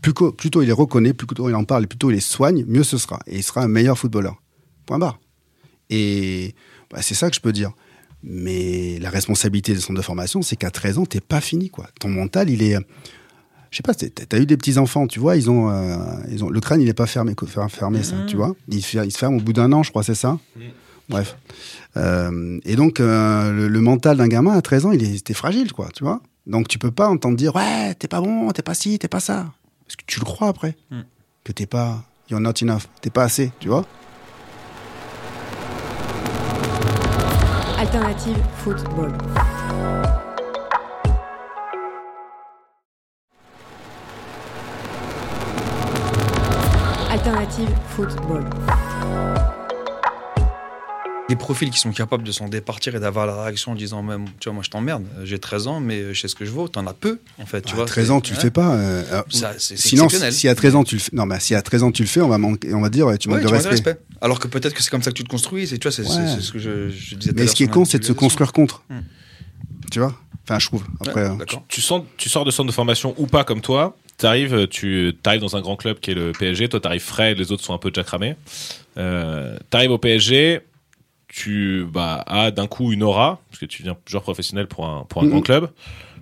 plus co- plutôt il les reconnaît, plus tôt il en parle, plus tôt il les soigne, mieux ce sera. Et il sera un meilleur footballeur. Point barre. Et bah, c'est ça que je peux dire. Mais la responsabilité des centres de formation, c'est qu'à 13 ans, t'es pas fini, quoi. Ton mental, il est. Je sais pas, t'as eu des petits enfants, tu vois, ils ont, euh, ils ont le crâne, il est pas fermé, fermé ça, tu vois. Il, se fer- il se ferme au bout d'un an, je crois, c'est ça? Bref. Euh, et donc, euh, le, le mental d'un gamin à 13 ans, il t'es fragile, quoi, tu vois. Donc, tu peux pas entendre dire, ouais, t'es pas bon, t'es pas ci, t'es pas ça. Parce que tu le crois après. Mm. Que t'es pas, you're not enough, t'es pas assez, tu vois. Alternative football. Alternative football. Des profils qui sont capables de s'en départir et d'avoir la réaction en disant même, tu vois, moi je t'emmerde, j'ai 13 ans, mais je sais ce que je vaux, t'en as peu, en fait, tu à vois. 13 c'est- ans, tu le fais pas. euh, alors, Ça, Sinon, si à 13 ans tu le fais, non, mais si à 13 ans tu le fais, on va manquer, on va dire, tu Ouais, manques de respect. Alors que peut-être que c'est comme ça que tu te construis, c'est, tu vois, c'est, c'est- Ouais. c'est ce que je, je disais tout à Mais ce qui est con, c'est de se construire contre. Hmm. Tu vois? Enfin, je trouve. Après, Ouais, euh, d'accord. Tu, sens, tu sors de centre de formation ou pas comme toi, t'arrives, tu arrives dans un grand club qui est le PSG. Toi, t'arrives frais, les autres sont un peu déjà cramés. Euh, t'arrives au PSG, tu bah, as d'un coup une aura, parce que tu viens joueur professionnel pour un, pour un Mhm. grand club.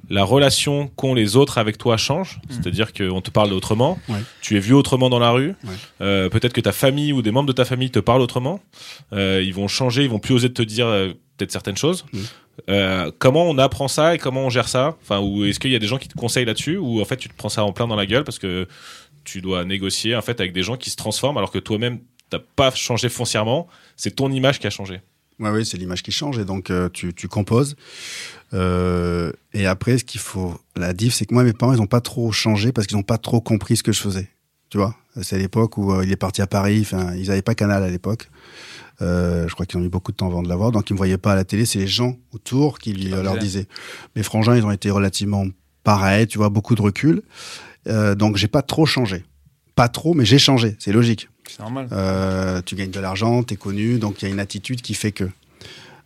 La relation qu'ont les autres avec toi change, c'est-à-dire qu'on te parle autrement, Ouais. tu es vu autrement dans la rue, Ouais. Euh, peut-être que ta famille ou des membres de ta famille te parlent autrement, Euh, ils vont changer, ils vont plus oser te dire euh, peut-être certaines choses. Mhm. Euh, comment on apprend ça et comment on gère ça? Enfin, ou est-ce qu'il y a des gens qui te conseillent là-dessus? Ou en fait tu te prends ça en plein dans la gueule parce que tu dois négocier en fait avec des gens qui se transforment alors que toi-même t'as pas changé foncièrement, c'est ton image qui a changé. Ouais, oui, c'est l'image qui change et donc euh, tu, tu composes. Euh, et après, ce qu'il faut, la diff, c'est que moi, mes parents, ils ont pas trop changé parce qu'ils ont pas trop compris ce que je faisais. Tu vois, c'est l'époque où euh, il est parti à Paris. Enfin, ils avaient pas Canal à l'époque. Euh, je crois qu'ils ont mis beaucoup de temps avant de l'avoir, donc ils me voyaient pas à la télé. C'est les gens autour qui, lui- leur leur disaient. disaient. Mes frangins, ils ont été relativement pareils. Tu vois, beaucoup de recul. Euh, donc j'ai pas trop changé. Pas trop, mais j'ai changé. C'est logique. C'est normal. Euh, tu gagnes de l'argent, t'es connu, donc il y a une attitude qui fait que.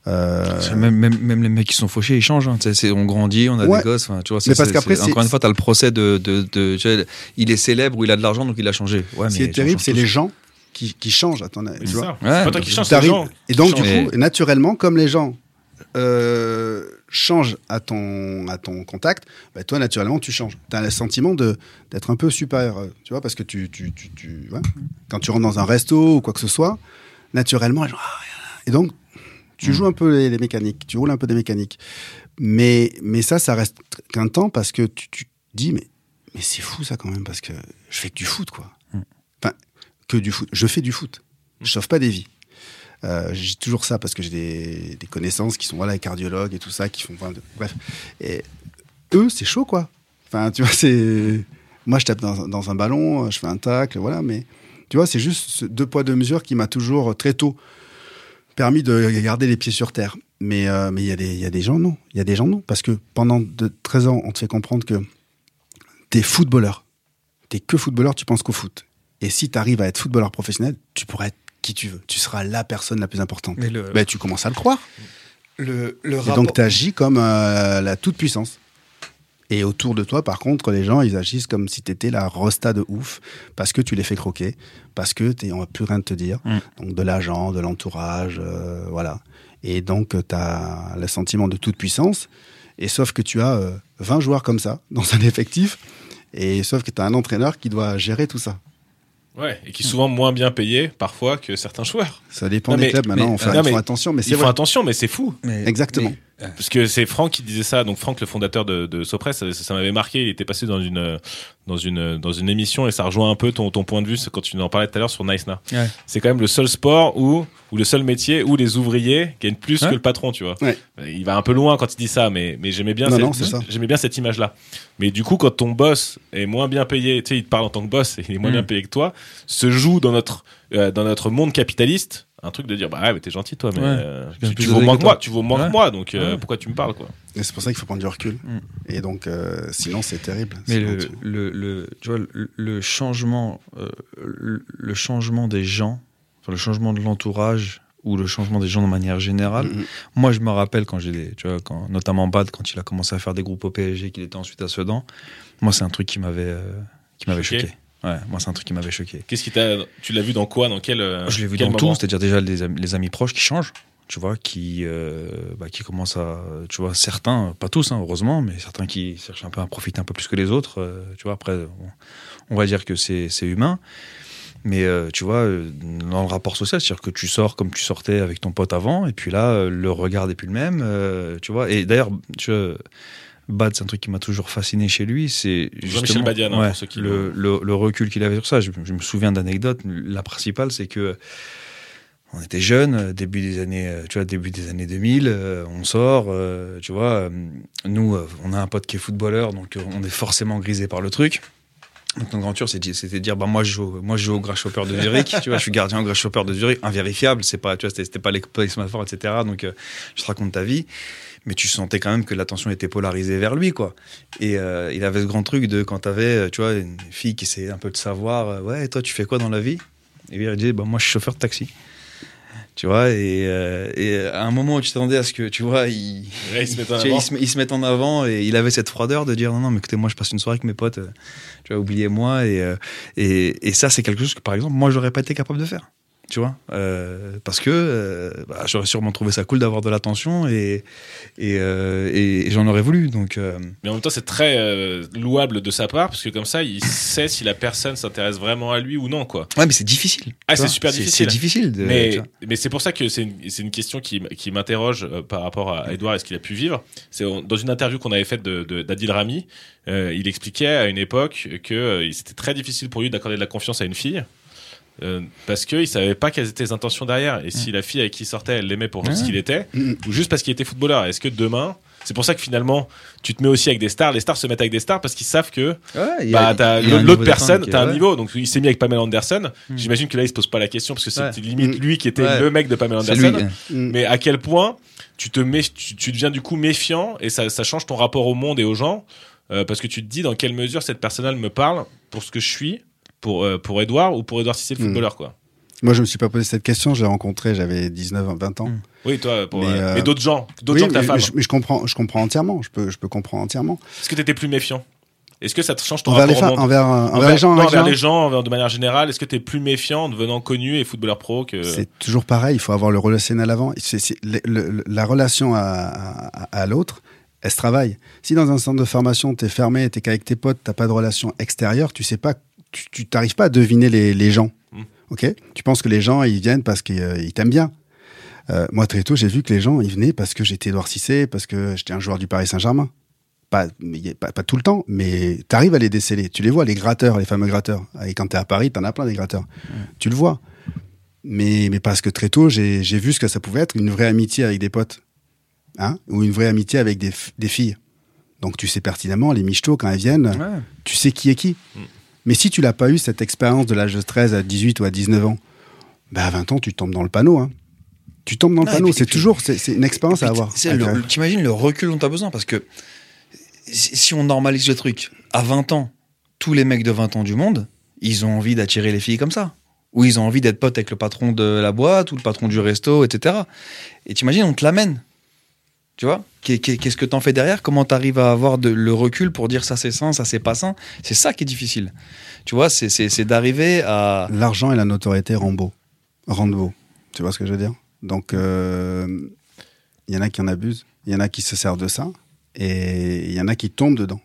Euh, Même, même, même les mecs qui sont fauchés, ils changent. hein. On grandit, on a Ouais. des gosses. Tu vois, Mais parce qu'après, encore une fois, tu as le procès de. de, de- tu sais, il est célèbre ou il a de l'argent, donc il a changé. Ouais, Ce qui mais est terrible, c'est les gens qui, qui changent. Attends, tu vois. ça. Ouais. pas toi qui change, c'est les T'arrives- gens. Et donc, du coup, naturellement, comme les gens euh, changent à ton, à ton contact, bah, toi, naturellement, tu changes. Tu as le sentiment de- d'être un peu supérieur, euh, tu vois, parce que tu, tu, tu, tu- ouais. quand tu rentres dans un resto ou quoi que ce soit, naturellement, Ah, et donc, tu joues un peu les, les mécaniques, tu roules un peu des mécaniques. Mais, mais ça, ça reste qu'un temps parce que tu, tu te dis, mais, mais c'est fou ça quand même, parce que je fais que du foot, quoi. Enfin, que du foot. Je fais du foot. Je sauve pas des vies. Euh, j'ai toujours ça parce que j'ai des, connaissances qui sont voilà, cardiologues et tout ça, qui font. enfin, de- bref. Et eux, c'est chaud, quoi. Enfin, tu vois, c'est. Moi, je tape dans, dans un ballon, je fais un tacle, voilà, mais tu vois, c'est juste ce deux poids, deux mesures qui m'a toujours très tôt permis de garder les pieds sur terre. Mais euh, il y, a des- y a des gens, non. Il y a des gens, non. Parce que pendant de 13 ans, on te fait comprendre que t'es footballeur. T'es que footballeur, tu penses qu'au foot. Et si tu arrives à être footballeur professionnel, tu pourrais être qui tu veux. Tu seras la personne la plus importante. Mais le, Ben, tu commences à le croire. le, le Et donc, tu agis comme euh, la toute-puissance. Et autour de toi, par contre, les gens, ils agissent comme si tu étais la rosta de ouf, parce que tu les fais croquer, parce que t'es, on va plus rien te dire. Mm. Donc, de l'agent, de l'entourage, euh, voilà. Et donc, tu as le sentiment de toute-puissance. Et sauf que tu as euh, 20 joueurs comme ça, [laughs] dans un effectif, et sauf que tu as un entraîneur qui doit gérer tout ça. Ouais, et qui est souvent moins bien payé parfois que certains joueurs. Ça dépend Non, des mais- clubs. Maintenant, mais- on fait, non, ils font attention, mais c'est Ils font vrai. attention, mais c'est fou. Mais- Exactement. Parce que c'est Franck qui disait ça. Donc Franck, le fondateur de, de Sopress, ça, ça m'avait marqué. Il était passé dans une dans une dans une émission et ça rejoint un peu ton, ton point de vue quand tu en parlais tout à l'heure sur Nice Na. Ouais. C'est quand même le seul sport où ou le seul métier où les ouvriers gagnent plus Ouais. que le patron, tu vois. Ouais. Il va un peu loin quand il dit ça, mais mais j'aimais bien Non, cette, non, c'est ça. j'aimais bien cette image là. Mais du coup, quand ton boss est moins bien payé, tu sais, il te parle en tant que boss et il est moins Mm. bien payé que toi, se joue dans notre euh, dans notre monde capitaliste un truc de dire bah ouais, mais t'es gentil toi mais Ouais. euh, Je tu, plus tu vaux moins que que moi tu vaux moins Ouais. que moi donc euh, Ouais. pourquoi tu me parles quoi Et c'est pour ça qu'il faut prendre du recul. Mm. Et donc, euh, sinon, c'est terrible. Mais Sinon, le, tu- le, le, tu vois, le, le changement, euh, le, le changement des gens, enfin, le changement de l'entourage ou le changement des gens de manière générale. Mhm. Moi, je me rappelle quand j'ai, des- tu vois, quand, notamment Bad, quand il a commencé à faire des groupes au PSG, qu'il était ensuite à Sedan. Moi, c'est un truc qui m'avait, euh, qui m'avait Choqué. choqué. Ouais, moi, c'est un truc qui m'avait choqué. qu'est-ce qui t'a tu l'as vu dans quoi dans quel Je l'ai vu dans tout, c'est-à-dire déjà les, amis- les amis proches qui changent, tu vois, qui, euh, bah, qui commencent à, tu vois, certains, pas tous, hein, heureusement, mais certains qui cherchent un peu à profiter un peu plus que les autres, euh, tu vois, après, on, on va dire que c'est c'est humain. Mais euh, tu vois, dans le rapport social, c'est-à-dire que tu sors comme tu sortais avec ton pote avant, et puis là, le regard n'est plus le même, tu vois. Et d'ailleurs, tu vois, Bad, c'est un truc qui m'a toujours fasciné chez lui, c'est justement Badiane, hein, ouais, pour ceux qui le, le, le recul qu'il avait sur ça. Je, je me souviens d'anecdotes. La principale, c'est que on était jeunes, euh, début des années, euh, tu vois, début des années 2000, euh, on sort, euh, tu vois, euh, nous, euh, on a un pote qui est footballeur, donc euh, on est forcément grisé par le truc. Donc notre aventure, c'était c'était de dire, bah moi je joue, moi je joue au Grasshopper de Zurich, tu vois, je suis gardien au Grasshopper de Zurich, invérifiable, c'est pas, tu vois, c'était pas les placements forts, etc. Donc euh, je te raconte ta vie, mais tu sentais quand même que l'attention était polarisée vers lui, quoi. Et euh, il avait ce grand truc de quand t'avais, euh, tu vois, une fille qui essayait un peu de savoir, euh, ouais, toi tu fais quoi dans la vie? Et lui il disait, bah moi je suis chauffeur de taxi. Tu vois, et, euh, et à un moment où tu t'attendais à ce que, tu vois, il, Ouais, ils se tu vois, ils se, met- ils se mettent en avant et il avait cette froideur de dire non, non, mais écoutez, moi je passe une soirée avec mes potes, tu vois, oubliez-moi. Et, et, et ça, c'est quelque chose que, par exemple, moi, j'aurais pas été capable de faire. Tu vois, euh, parce que euh, bah, j'aurais sûrement trouvé ça cool d'avoir de l'attention et, et, euh, et, et j'en aurais voulu. Donc, Mais en même temps, c'est très louable de sa part parce que comme ça, il sait si la personne s'intéresse vraiment à lui ou non, quoi. ouais, mais c'est difficile. Ah, c'est super C'est difficile. difficile. De, tu Mais, c'est pour ça que c'est une, c'est une question qui, m'interroge par rapport à Edouard et ce qu'il a pu vivre. C'est dans une interview qu'on avait faite de, de- d'Adil Rami, il expliquait à une époque que c'était très difficile pour lui d'accorder de la confiance à une fille. Euh, parce qu'il savait pas quelles étaient les intentions derrière et si la fille avec qui il sortait elle l'aimait pour ce qu'il était Mm. ou juste parce qu'il était footballeur est-ce que demain c'est pour ça que finalement tu te mets aussi avec des stars les stars se mettent avec des stars parce qu'ils savent que Ouais, bah, l'autre personne, t'as est- un ouais. niveau. Donc, il s'est mis avec Pamela Anderson. Hmm. J'imagine que là, il se pose pas la question parce que c'est Ouais. limite lui qui était Ouais. le mec de Pamela Anderson. Mm. Mais à quel point tu te mets, tu, tu deviens du coup méfiant et ça, ça change ton rapport au monde et aux gens euh, parce que tu te dis dans quelle mesure cette personne me parle pour ce que je suis, pour euh, pour Edouard ou pour Edouard si c'est le Hmm. footballeur quoi? Moi, je me suis pas posé cette question. Je l'ai rencontré, j'avais 19, 20 ans. Mm. Oui, toi, pour, Mais, euh, euh, mais d'autres gens, d'autres Oui, gens que ta femme. mais je, mais je comprends, je comprends entièrement. Je peux, je peux comprendre entièrement. Est-ce que t'étais plus méfiant? Est-ce que ça te change ton Envers les, rapport au monde? envers, euh, envers les gens, non, envers les gens, envers- de manière générale, est-ce que t'es plus méfiant en devenant connu et footballeur pro que c'est toujours pareil. Il faut avoir le relationnel avant. C'est, la relation à, à, à l'autre, elle se travaille. Si dans un centre de formation, t'es fermé, t'es qu'avec tes potes, t'as pas de relation extérieure, tu sais pas, tu, t'arrives pas à deviner les, les gens. Mm. Ok? Tu penses que les gens, ils viennent parce qu'ils euh, t'aiment bien. Euh, moi, très tôt, j'ai vu que les gens, ils venaient parce que j'étais Edouard Cissé, parce que j'étais un joueur du Paris Saint-Germain. Pas, pas, pas tout le temps, mais tu arrives à les déceler. Tu les vois, les gratteurs, les fameux gratteurs. Et quand tu es à Paris, tu en as plein des gratteurs. Tu le vois. Mais, mais parce que très tôt, j'ai vu ce que ça pouvait être, une vraie amitié avec des potes. Hein? Ou une vraie amitié avec des, des filles. Donc tu sais pertinemment, les michetots, quand elles viennent, Ouais. tu sais qui est qui. Mm. Mais si tu l'as pas eu, cette expérience de l'âge de 13 à 18 ou à 19 ans, bah à 20 ans, tu tombes dans le panneau. Hein. Tu tombes dans le Non, panneau. C'est toujours c'est une expérience à avoir. T'imagines le recul dont tu as besoin parce que si si on normalise le truc, à 20 ans, tous les mecs de 20 ans du monde, ils ont envie d'attirer les filles comme ça. Ou ils ont envie d'être potes avec le patron de la boîte ou le patron du resto, etc. Et t'imagines, on te l'amène. Tu vois Qu'est- qu'est- Qu'est-ce que t'en fais derrière? Comment t'arrives à avoir de, le recul pour dire ça c'est sain, ça c'est pas sain? C'est ça qui est difficile. Tu vois, c'est- d'arriver à. L'argent et la notoriété rendent beau. Rendent beau. Tu vois ce que je veux dire? Donc, euh, il y en a qui en abusent, il y en a qui se servent de ça, et il y en a qui tombent dedans.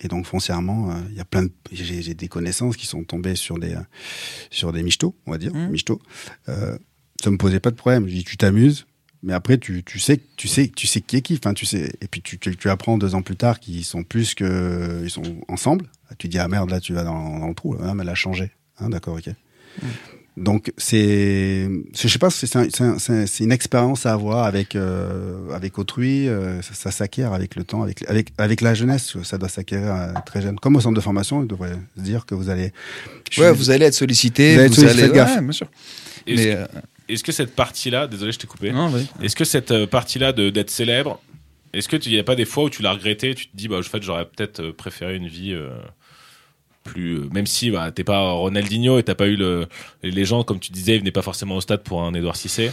Et donc, foncièrement, euh, il y a plein de. J'ai des connaissances qui sont tombées sur des, euh, sur des michetots, on va dire. Mhm. michetots. Euh, ça me posait pas de problème. Je dis, tu t'amuses, mais après, tu, tu, sais, tu, sais, tu sais qui est qui. Enfin, tu sais, et puis, tu, tu, tu apprends deux ans plus tard qu'ils sont plus que. Ils sont ensemble. Tu dis, ah merde, là, tu vas dans, dans le trou. Ah, mais elle a changé. Hein, D'accord, ok. Donc c'est, je sais pas, c'est c'est un- c'est un- c'est un- c'est une expérience à avoir avec euh, avec autrui. euh, ça ça s'acquiert avec le temps, avec avec avec la jeunesse. Ça doit s'acquérir euh, très jeune. Comme au centre de formation, il devrait se dire que vous allez. Ouais, suis- vous allez être sollicité. Vous allez être sollicité, faites gaffe. Ouais, bien sûr. Est-ce Mais, euh, est-ce que cette partie-là, désolé, je t'ai coupé. non. Est-ce que cette euh, partie-là de d'être célèbre, est-ce que tu n'y a pas des fois où tu l'as regretté, tu te dis bah en fait j'aurais peut-être euh, préféré une vie euh, plus euh, même si bah t'es pas Ronaldinho et t'as pas eu le les gens comme tu disais ils venaient pas forcément au stade pour un Edouard Cissé.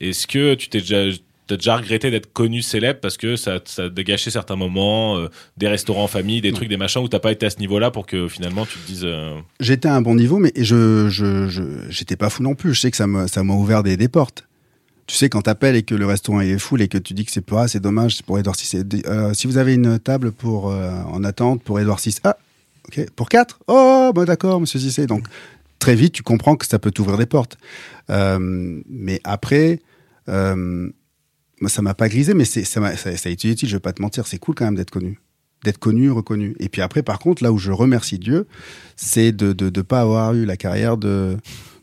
Est-ce que tu t'es déjà T'as déjà regretté d'être connu célèbre parce que ça, ça a gâché certains moments, euh, des restaurants en famille, des trucs, des machins où t'as pas été à ce niveau-là pour que finalement tu te dises. euh, J'étais à un bon niveau, mais je je j'étais pas fou non plus. Je sais que ça me ça m'a ouvert des, des portes. Tu sais quand t'appelles et que le restaurant est full et que tu dis que c'est pas c'est dommage c'est pour Edouard VI. Euh, si vous avez une table pour euh, en attente pour Edouard VI, ah ok pour quatre oh bah d'accord Monsieur Cissé donc très vite tu comprends que ça peut t'ouvrir des portes. Euh, mais après euh, moi ça m'a pas grisé mais c'est ça m'a ça, ça a été utile je vais pas te mentir c'est cool quand même d'être connu d'être connu reconnu et puis après par contre là où je remercie Dieu c'est de de de pas avoir eu la carrière de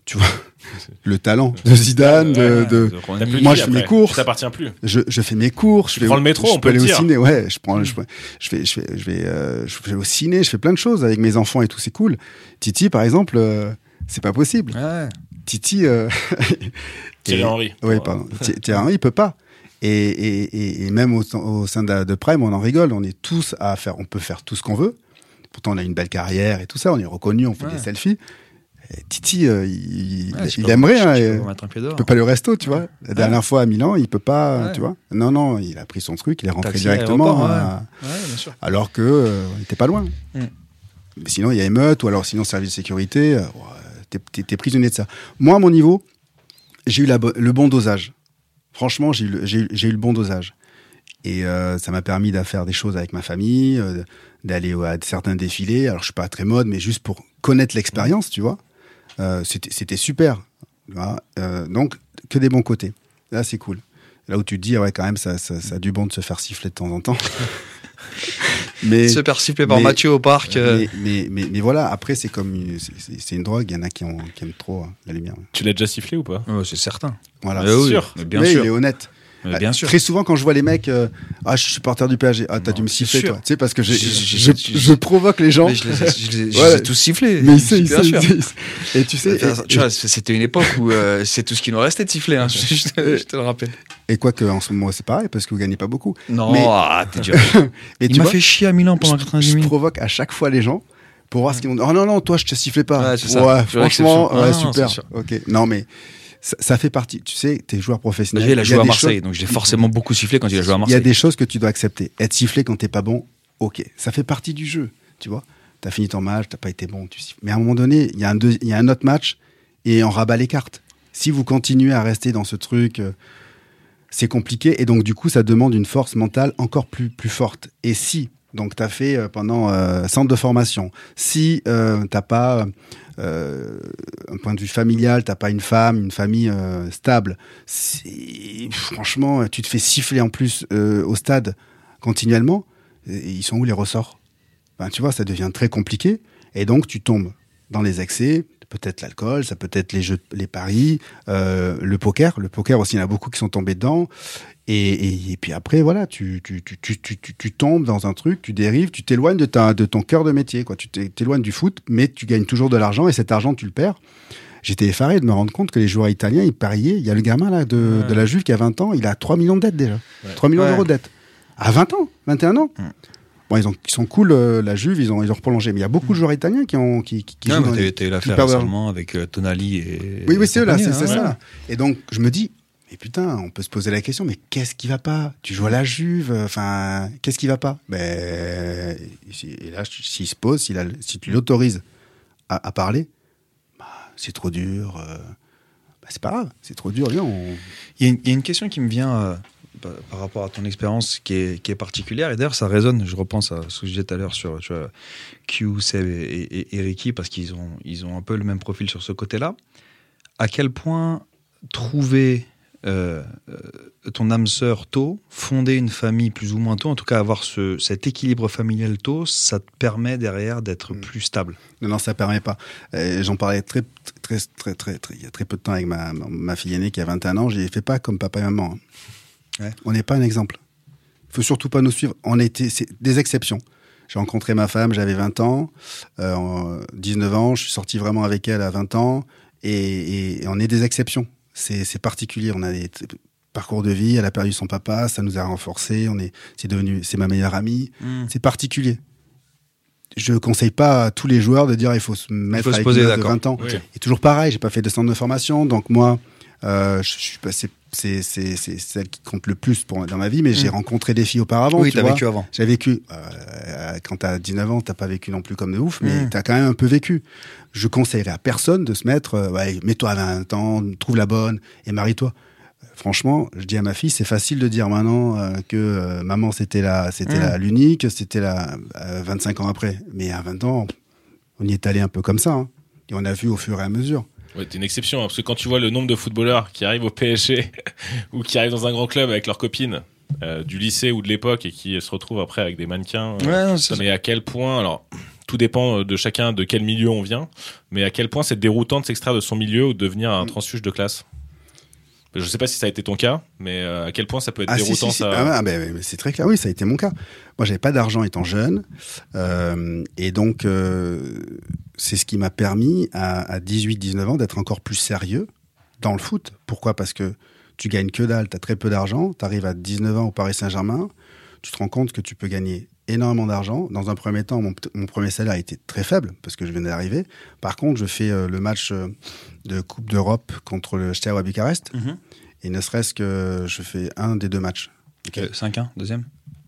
tu vois [laughs] le talent de Zidane de, ouais, de moi je fais après. mes courses Tu t'appartiens plus. je, je fais mes cours, je fais prends le métro, je on peux peut aller le au ciné, ouais, je prends, je, je fais, je fais, je vais, euh, je vais au ciné, je fais plein de choses avec mes enfants et tout, c'est cool. Titi, par exemple, euh, c'est pas possible. Ouais. Titi, euh, Thierry [laughs] et- Henry. Oui, pardon. Thi- Thierry Henry, il peut pas. Et, et, et, même au, au sein de, de Prime, on en rigole. On est tous à faire, on peut faire tout ce qu'on veut. Pourtant, on a une belle carrière et tout ça. On est reconnu, on fait Ouais. des selfies. Et Titi, euh, il, Ouais, il aimerait. hein, il dehors. peut pas le resto, tu vois. La dernière fois à Milan, il peut pas, tu vois. Non, non, il a pris son truc, il est rentré Taxi, directement. à- bien sûr. alors que euh, on était pas loin. Mm. Mais sinon, il y a émeute, ou alors sinon service de sécurité. euh, t'es- prisonnier de ça. Moi, à mon niveau, j'ai eu la le bon dosage. Franchement, j'ai eu, le- bon dosage. Et euh, ça m'a permis de faire des choses avec ma famille, euh, d'aller à certains défilés. Alors, je suis pas très mode, mais juste pour connaître l'expérience, tu vois. Euh, C'était super. donc, que des bons côtés. Là, c'est cool. Là où tu te dis, ouais, quand même, ça, ça a du bon de se faire siffler de temps en temps. [laughs] mais, Se siffler par mais- Mathieu au parc. euh, mais, mais, mais, mais voilà, après, c'est comme une, c'est- c'est c'est une drogue. Il y en a qui, ont, qui aiment trop hein, la lumière. Tu l'as déjà sifflé ou pas? Ouais, c'est certain. Voilà. Mais oui, sûr. mais bien Mais sûr. il est honnête. Mais bien sûr. Très souvent, quand je vois les mecs, euh, ah, je suis supporter du PSG. Ah, t'as dû me c'est siffler, sûr. toi. Tu sais, parce que je, Je- je, je- je, je- je provoque les gens. Mais je les ai, je les ai- je Ouais. les ai tous sifflés. Mais il bien sûr. Et tu sais, Enfin, et, tu vois, c'était une époque où euh, c'est tout ce qui nous restait de siffler. hein. Je, [laughs] je te, je te le rappelle. et quoi que, en ce moment, c'est pareil, parce que vous gagnez pas beaucoup. Non, Mais- ah, t'es dur. [laughs] Il m'a fait chier à Milan pendant je, 90 je minutes. provoque à chaque fois les gens pour voir ce qu'ils vont dire. Oh non, non, toi, je te sifflais pas. Ouais, c'est franchement, ouais, Ah, super. c'est. Ok. Non, mais ça, ça fait partie. Tu sais, t'es joueur professionnel. Lui, il a y joué à Marseille, choses- donc j'ai forcément beaucoup sifflé quand il a joué à Il y Marseille. a des choses que tu dois accepter. Être sifflé quand t'es pas bon, ok. Ça fait partie du jeu, tu vois. T'as fini ton match, t'as pas été bon, tu siffles. Mais à un moment donné, il y, a un deux- il y a un autre match et on rabat les cartes. Si vous continuez à rester dans ce truc, euh, c'est compliqué et donc du coup, ça demande une force mentale encore plus, plus forte. Et si, donc t'as fait euh, pendant euh, centre de formation, si euh, t'as pas euh, un point de vue familial, t'as pas une femme, une famille stable, c'est- franchement, tu te fais siffler en plus au stade continuellement. Ils sont où les ressorts? Ben, Tu vois, ça devient très compliqué. Et donc, tu tombes dans les excès. Peut-être l'alcool, ça peut être les jeux, les paris, euh, le poker. Le poker aussi, il y en a beaucoup qui sont tombés dedans. Et, et, et puis après, voilà, tu, tu, tu, tu, tu, tu- tu tombes dans un truc, tu dérives, tu t'éloignes de, ta, de ton cœur de métier. Quoi. Tu t'é- t'éloignes du foot, mais tu gagnes toujours de l'argent et cet argent, tu le perds. J'étais effaré de me rendre compte que les joueurs italiens, ils pariaient. Il y a le gamin là de, Ouais. de la Juve qui a 20 ans, il a 3 millions de dettes déjà. 3 millions Ouais. d'euros de dettes. À 20 ans, 21 ans. Mm. Bon, ils, ont, ils sont cool, euh, la Juve, ils ont, ils ont prolongé. Mais il y a beaucoup de joueurs italiens qui, ont, qui, qui, qui Non, jouent mais t'as eu- l'affaire récemment avec euh, Tonali et. Oui, oui, c'est eux là, compagnie, c'est hein, ça. ouais. Et donc, je me dis, mais putain, on peut se poser la question, mais qu'est-ce qui va pas? Tu joues à la Juve, euh, enfin, qu'est-ce qui va pas? Ben, si- et là, s'il se pose, a- si tu l'autorises à, à parler, bah, c'est trop dur. euh, bah, c'est pas grave, c'est trop dur. On... Il y, a une- il y a une question qui me vient euh, par, par rapport à ton expérience qui est, qui est particulière. Et d'ailleurs, ça résonne. Je repense à ce que je disais tout à l'heure sur tu vois, Q, Seb et, et- et Ricky, parce qu'ils ont, ils ont un peu le même profil sur ce côté-là. À quel point trouver euh, euh, ton âme sœur tôt, fonder une famille plus ou moins tôt, en tout cas avoir ce, cet équilibre familial tôt, ça te permet derrière d'être Mm. plus stable? Non, non, ça permet pas. Euh, J'en parlais très, très, très, très, très, il y a très peu de temps avec ma, fille aînée qui a 21 ans. J'ai fait pas comme papa et maman. hein. Ouais. On n'est pas un exemple. Il faut surtout pas nous suivre. On était, c'est des exceptions. J'ai rencontré ma femme, j'avais 20 ans, euh, en 19 ans, je suis sorti vraiment avec elle à 20 ans, et, et- et on est des exceptions. C'est particulier. On a des parcours de vie. Elle a perdu son papa, ça nous a renforcés. On est, c'est devenu, c'est ma meilleure amie. C'est particulier. Je conseille pas à tous les joueurs de dire il faut se mettre faut se poser, de d'accord. 20 ans. Oui. Et toujours pareil, j'ai pas fait de centre de formation, donc moi, euh, je suis passé, c'est c'est c'est celle qui compte le plus pour dans ma vie, mais j'ai rencontré des filles auparavant. Mm. oui, tu t'as vois. vécu avant. J'ai vécu. euh, quand t'as 19 ans, t'as pas vécu non plus comme de ouf, mais Mm. t'as quand même un peu vécu. Je conseillerais à personne de se mettre, euh, ouais, mets-toi à 20 ans, trouve la bonne et marie-toi. Franchement, je dis à ma fille, c'est facile de dire maintenant euh, que euh, maman c'était la, c'était Mm. la l'unique, c'était la euh, 25 ans après. Mais à 20 ans, on y est allé un peu comme ça. hein. Et on a vu au fur et à mesure. Ouais, t'es une exception, hein, parce que quand tu vois le nombre de footballeurs qui arrivent au PSG [laughs] ou qui arrivent dans un grand club avec leurs copines euh, du lycée ou de l'époque et qui se retrouvent après avec des mannequins, euh, Ouais, non, c'est- mais à quel point, alors tout dépend de chacun de quel milieu on vient, mais à quel point c'est déroutant de s'extraire de son milieu ou de devenir un transfuge de classe? Je sais pas si ça a été ton cas, mais euh, à quel point ça peut être Ah, déroutant si, si. ça. Ah, mais c'est très clair. Oui, ça a été mon cas. Moi, j'avais pas d'argent étant jeune. Euh, et donc, euh, c'est ce qui m'a permis, à, à 18-19 ans, d'être encore plus sérieux dans le foot. Pourquoi? Parce que tu gagnes que dalle, tu as très peu d'argent, tu arrives à 19 ans au Paris Saint-Germain, tu te rends compte que tu peux gagner énormément d'argent. Dans un premier temps, mon, mon premier salaire était très faible parce que je venais d'arriver. Par contre, je fais euh, le match euh, de Coupe d'Europe contre le Steaua Bucarest. Mhm. Et ne serait-ce que je fais un des deux matchs. Euh, 5-1, deuxième.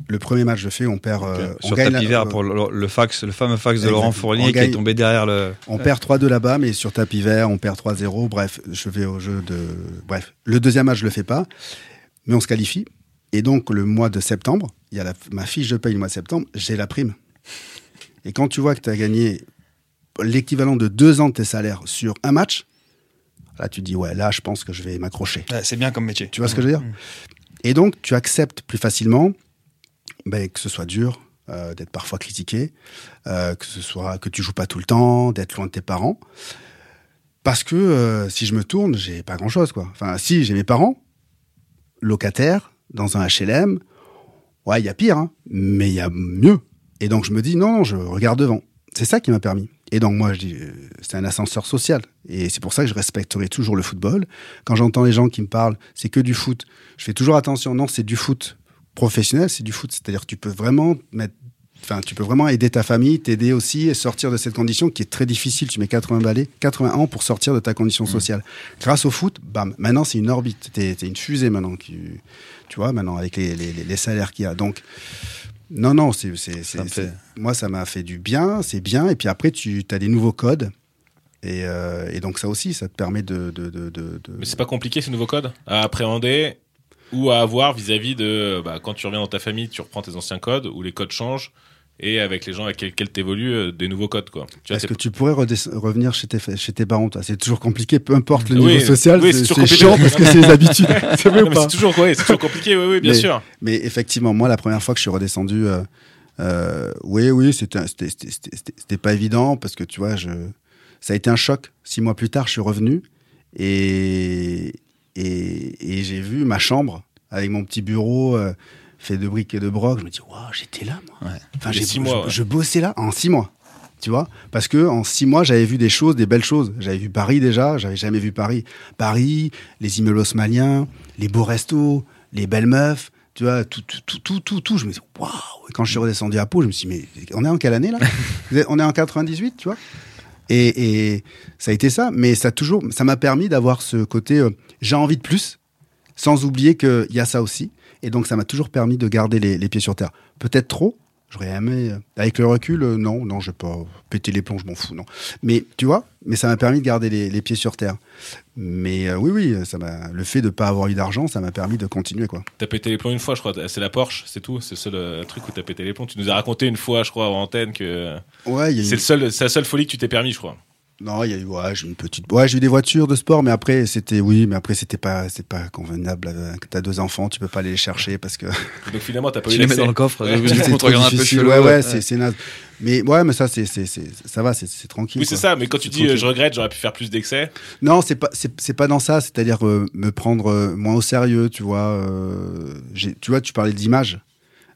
Le premier match, je fais, on perd. euh, on Sur gagne tapis la- vert pour le, le fax, le fameux fax de. Laurent Fournier qui est tombé derrière le. On perd 3-2 là-bas, mais sur tapis vert, on perd 3-0. Bref, je vais au jeu de. Bref, le deuxième match, je le fais pas, mais on se qualifie. Et donc, le mois de septembre, il y a la- ma fiche de paye le mois de septembre, j'ai la prime. Et quand tu vois que tu as gagné l'équivalent de deux ans de tes salaires sur un match, là, tu te dis, ouais, là, je pense que je vais m'accrocher. Ouais, c'est bien comme métier. Tu vois ce que je veux dire Et donc, tu acceptes plus facilement ben, que ce soit dur, euh, d'être parfois critiqué, euh, que ce soit que tu joues pas tout le temps, d'être loin de tes parents. Parce que euh, si je me tourne, j'ai pas grand chose, quoi. Enfin, si, j'ai mes parents, locataires, dans un HLM. Ouais, il y a pire, hein, mais il y a mieux. Et donc, je me dis, non, je regarde devant. C'est ça qui m'a permis. Et donc, moi, je dis, euh, c'est un ascenseur social. Et c'est pour ça que je respecterai toujours le football. Quand j'entends les gens qui me parlent, c'est que du foot, je fais toujours attention. Non, c'est du foot professionnel, c'est du foot. C'est-à-dire que tu peux vraiment mettre. Enfin, tu peux vraiment aider ta famille, t'aider aussi et sortir de cette condition qui est très difficile. Tu mets 80 balais, 80 ans pour sortir de ta condition sociale. Grâce au foot, bam, maintenant c'est une orbite. T'es une fusée maintenant. Qui, tu vois, maintenant avec les, les, les- les salaires qu'il y a. Donc, non, non, c'est, moi ça m'a fait du bien, c'est bien. Et puis après, tu as des nouveaux codes. Et, euh, et donc ça aussi, ça te permet de. de, de, de- de- Mais c'est pas compliqué ces nouveaux codes à appréhender ou à avoir vis-à-vis de bah, quand tu reviens dans ta famille, tu reprends tes anciens codes ou les codes changent et avec les gens avec lesquels tu évolues, des nouveaux codes quoi. Est-ce que tu pourrais revenir chez tes, chez tes parents C'est toujours compliqué, peu importe le Oui, niveau social, oui, c'est, chiant parce que c'est les habitudes. [laughs] C'est vrai Non, ou mais pas? c'est toujours ouais, c'est toujours compliqué, oui, oui, bien Mais- sûr. Mais effectivement, moi, la première fois que je suis redescendu, euh, euh, oui, oui, c'était, c'était, c'était, c'était- c'était pas évident parce que tu vois, je, ça a été un choc. Six mois plus tard, je suis revenu et, et, et j'ai vu ma chambre avec mon petit bureau euh, fait de briques et de broc. Je me dis, waouh, j'étais là, moi. Ouais. Enfin, j'ai, six mois, je, ouais. je bossais là en six mois. Tu vois Parce que en six mois, j'avais vu des choses, des belles choses. J'avais vu Paris déjà, j'avais jamais vu Paris. Paris, les immeubles haussmanniens, les beaux restos, les belles meufs, tu vois, tout, tout, tout, tout, tout, tout. Je me dis, waouh Et quand je suis redescendu à Pau, je me suis dit, mais on est en quelle année là? [laughs] On est en 98, tu vois? Et, et ça a été ça, mais ça a toujours, ça m'a permis d'avoir ce côté, euh, j'ai envie de plus, sans oublier qu'il y a ça aussi. Et donc, ça m'a toujours permis de garder les, les pieds sur terre. Peut-être trop. J'aurais aimé, euh, avec le recul, euh, non, non, je vais pas péter les plombs, je m'en fous, non. Mais tu vois, mais ça m'a permis de garder les, les pieds sur terre. Mais euh, oui, oui, ça m'a, le fait de pas avoir eu d'argent, ça m'a permis de continuer, quoi. T'as pété les plombs une fois, je crois. C'est la Porsche, c'est tout. C'est le seul euh, truc où t'as pété les plombs. Tu nous as raconté une fois, je crois, en antenne que Ouais, c'est le seul, c'est la seule folie que tu t'es permis, je crois. Non, il y a eu, ouais, j'ai eu une petite, ouais, j'ai eu des voitures de sport, mais après, c'était, oui, mais après, c'était pas, c'est pas convenable. euh, t'as deux enfants, tu peux pas aller les chercher parce que [laughs] Donc finalement, t'as pas [laughs] eu les mets l'accès. dans le coffre, Ouais. ouais, [laughs] c'est on te trop regarde un peu chelou. Ouais, ouais, c'est, c'est naze. Mais ouais, mais ça, c'est, c'est, c'est, ça va, c'est, c'est tranquille. Oui, c'est ça. Mais quand tu dis, euh, tranquille. je regrette, j'aurais pu faire plus d'excès. Non, c'est pas, c'est, c'est pas dans ça. C'est-à-dire euh, me prendre euh, moins au sérieux, tu vois. euh, j'ai, tu vois, tu parlais d'image.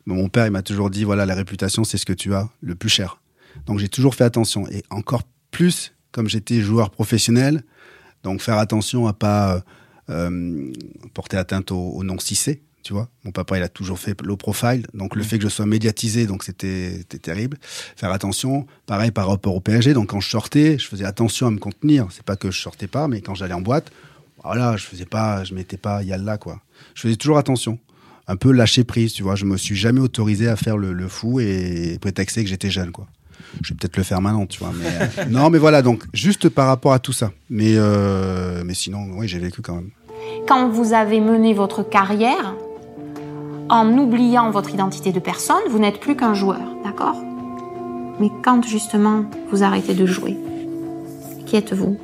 Bon, mon père, il m'a toujours dit, voilà, la réputation, c'est ce que tu as le plus cher. Donc j'ai toujours fait attention. Et encore plus, comme j'étais joueur professionnel, donc faire attention à pas euh, euh, porter atteinte au, au cissé. Tu vois, mon papa, il a toujours fait low profile, donc le fait que je sois médiatisé, donc c'était c'était terrible. Faire attention, pareil par rapport au PSG. Donc quand je sortais, je faisais attention à me contenir. C'est pas que je sortais pas, mais quand j'allais en boîte, voilà, je faisais pas, je mettais pas yalla quoi. Je faisais toujours attention, un peu lâcher prise, tu vois. Je me suis jamais autorisé à faire le, le fou et prétexter que j'étais jeune quoi. Je vais peut-être le faire maintenant, tu vois. Mais euh, non, mais voilà, donc juste par rapport à tout ça. Mais euh, mais sinon, oui, j'ai vécu quand même. Quand vous avez mené votre carrière, en oubliant votre identité de personne, vous n'êtes plus qu'un joueur, d'accord? Mais quand justement vous arrêtez de jouer, qui êtes-vous?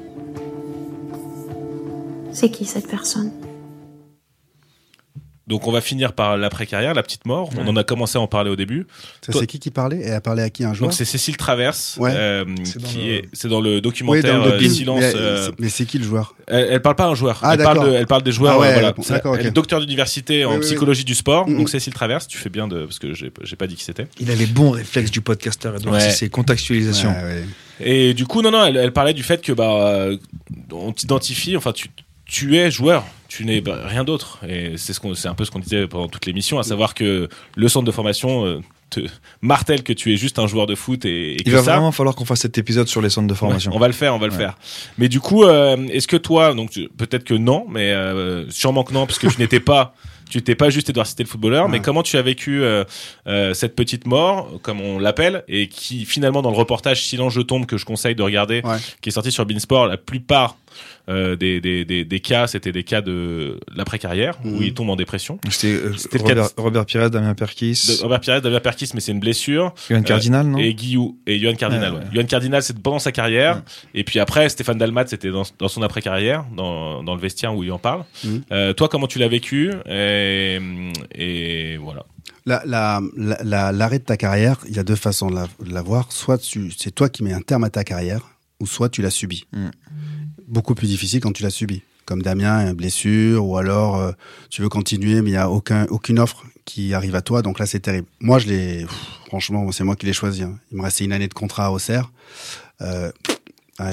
C'est qui cette personne? Donc on va finir par l'après-carrière, la petite mort. On en a commencé à en parler au début. Ça, Toi- c'est qui qui parlait Et elle a parlé à qui un joueur Donc c'est Cécile Traverse, Ouais. euh, C'est dans qui le- est, c'est dans le Oui, documentaire dans le euh, docu. Silence. Mais, euh, c'est- mais c'est qui le joueur elle, elle parle pas à un joueur. Ah, elle, parle d'accord. de, elle parle des joueurs. Ah ouais, euh, voilà. d'accord, Elle est docteur d'université en Oui, oui, oui. psychologie du sport. Mhm. Donc Cécile Traverse, tu fais bien de parce que j'ai j'ai pas dit qui c'était. Il a les bons réflexes du podcasteur, Edouard Ouais. c'est contextualisation. Ouais, ouais. Et du coup, non, non, elle, elle parlait du fait que bah, on t'identifie, enfin, tu, tu es joueur, tu n'es bah, rien d'autre. Et c'est ce qu'on, c'est un peu ce qu'on disait pendant toute l'émission, à savoir que le centre de formation, euh, te martèle que tu es juste un joueur de foot et, et que Il va ça, vraiment falloir qu'on fasse cet épisode sur les centres de formation. Ouais, on va le faire, on va le Ouais. faire. Mais du coup, euh, est-ce que toi, donc tu- peut-être que non, mais euh, sûrement que non, parce que tu n'étais pas, tu n'étais pas juste Edouard Cité le footballeur. Mais comment tu as vécu euh, euh, cette petite mort, comme on l'appelle, et qui finalement dans le reportage Silence je tombe que je conseille de regarder, Ouais. qui est sorti sur Beansport, la plupart euh, des, des, des, des cas, c'était des cas de l'après-carrière où Mhm. il tombe en dépression. C'était euh, C'était le cas de- Robert, Robert Pires, Damien Perkis, De Robert Pires, David Perkis, mais c'est une blessure. Johan Cardinal, non Et Guillou et Johan Cardinal. Ouais. Johan Cardinal, c'est pendant sa carrière. Ouais. Et puis après, Stéphane Dalmat, c'était dans, dans son après-carrière, dans, dans le vestiaire où il en parle. Mhm. Euh, toi, comment tu l'as vécu et, et voilà. La- la- la- la- L'arrêt de ta carrière, il y a deux façons de la, de la voir. Soit c'est toi qui mets un terme à ta carrière, ou soit tu l'as subi. Mm. Beaucoup plus difficile quand tu l'as subi. Comme Damien, une blessure, ou alors euh, tu veux continuer, mais il n'y a aucun, aucune offre qui arrive à toi. Donc là, c'est terrible. Moi, je l'ai. Franchement, c'est moi qui l'ai choisi. hein. Il me restait une année de contrat à Auxerre. Euh,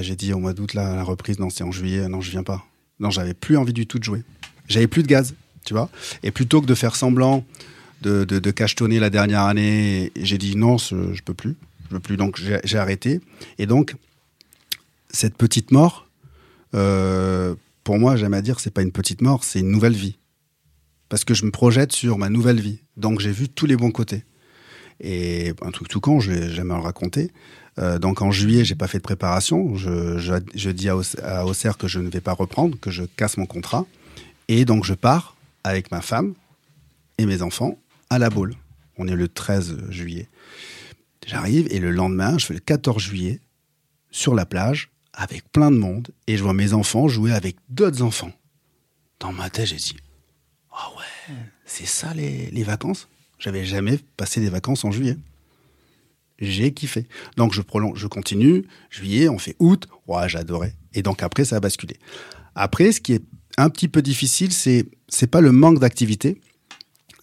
J'ai dit au mois d'août, là, la reprise, non, c'est en juillet. Non, je viens pas. Non, j'avais plus envie du tout de jouer. J'avais plus de gaz, tu vois. Et plutôt que de faire semblant de, de, de cachetonner la dernière année. J'ai dit non, je peux plus. Je peux plus. Donc j'ai arrêté. Et donc, cette petite mort, euh, pour moi, j'aime à dire, c'est pas une petite mort, c'est une nouvelle vie. Parce que je me projette sur ma nouvelle vie. Donc j'ai vu tous les bons côtés. Et un truc tout je vais jamais le raconter. Euh, donc en juillet, j'ai pas fait de préparation. Je, dis à, à Auxerre que je ne vais pas reprendre, que je casse mon contrat. Et donc je pars avec ma femme et mes enfants à la boule. On est le 13 juillet. J'arrive et le lendemain, je fais le 14 juillet sur la plage avec plein de monde et je vois mes enfants jouer avec d'autres enfants. Dans ma tête, j'ai dit Ah ouais, c'est ça les, les vacances? J'avais jamais passé des vacances en juillet. J'ai kiffé. Donc je prolonge, je continue. Juillet, on fait août. Ouais, j'adorais. Et donc après, ça a basculé. Après, ce qui est un petit peu difficile, c'est c'est pas le manque d'activité,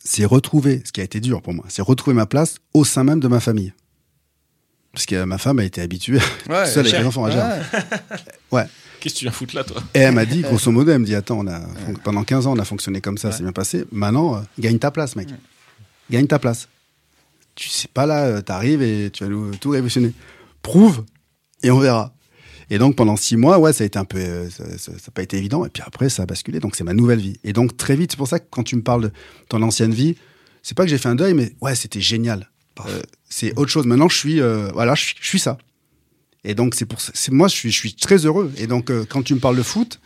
c'est retrouver, ce qui a été dur pour moi, c'est retrouver ma place au sein même de ma famille. Parce que ma femme a été habituée Ouais, seule avec les enfants à gérer. [laughs] Ouais. Qu'est-ce que tu viens foutre là, toi? Et elle m'a dit, grosso modo, elle me dit, attends, on a, pendant 15 ans, on a fonctionné comme ça, c'est bien passé. Maintenant, euh, gagne ta place, mec. Gagne ta place. Tu sais pas là, euh, t'arrives et tu vas nous tout révolutionner. Prouve et on verra. Et donc pendant six mois, ouais, ça a été un peu, euh, ça n'a pas été évident. Et puis après, ça a basculé. Donc c'est ma nouvelle vie. Et donc très vite, c'est pour ça que quand tu me parles de ton ancienne vie, c'est pas que j'ai fait un deuil, mais ouais, c'était génial. Euh, c'est autre chose. Maintenant, je suis, euh, voilà, je suis, je suis ça. Et donc c'est pour c'est moi, je suis, je suis très heureux. Et donc euh, quand tu me parles de foot,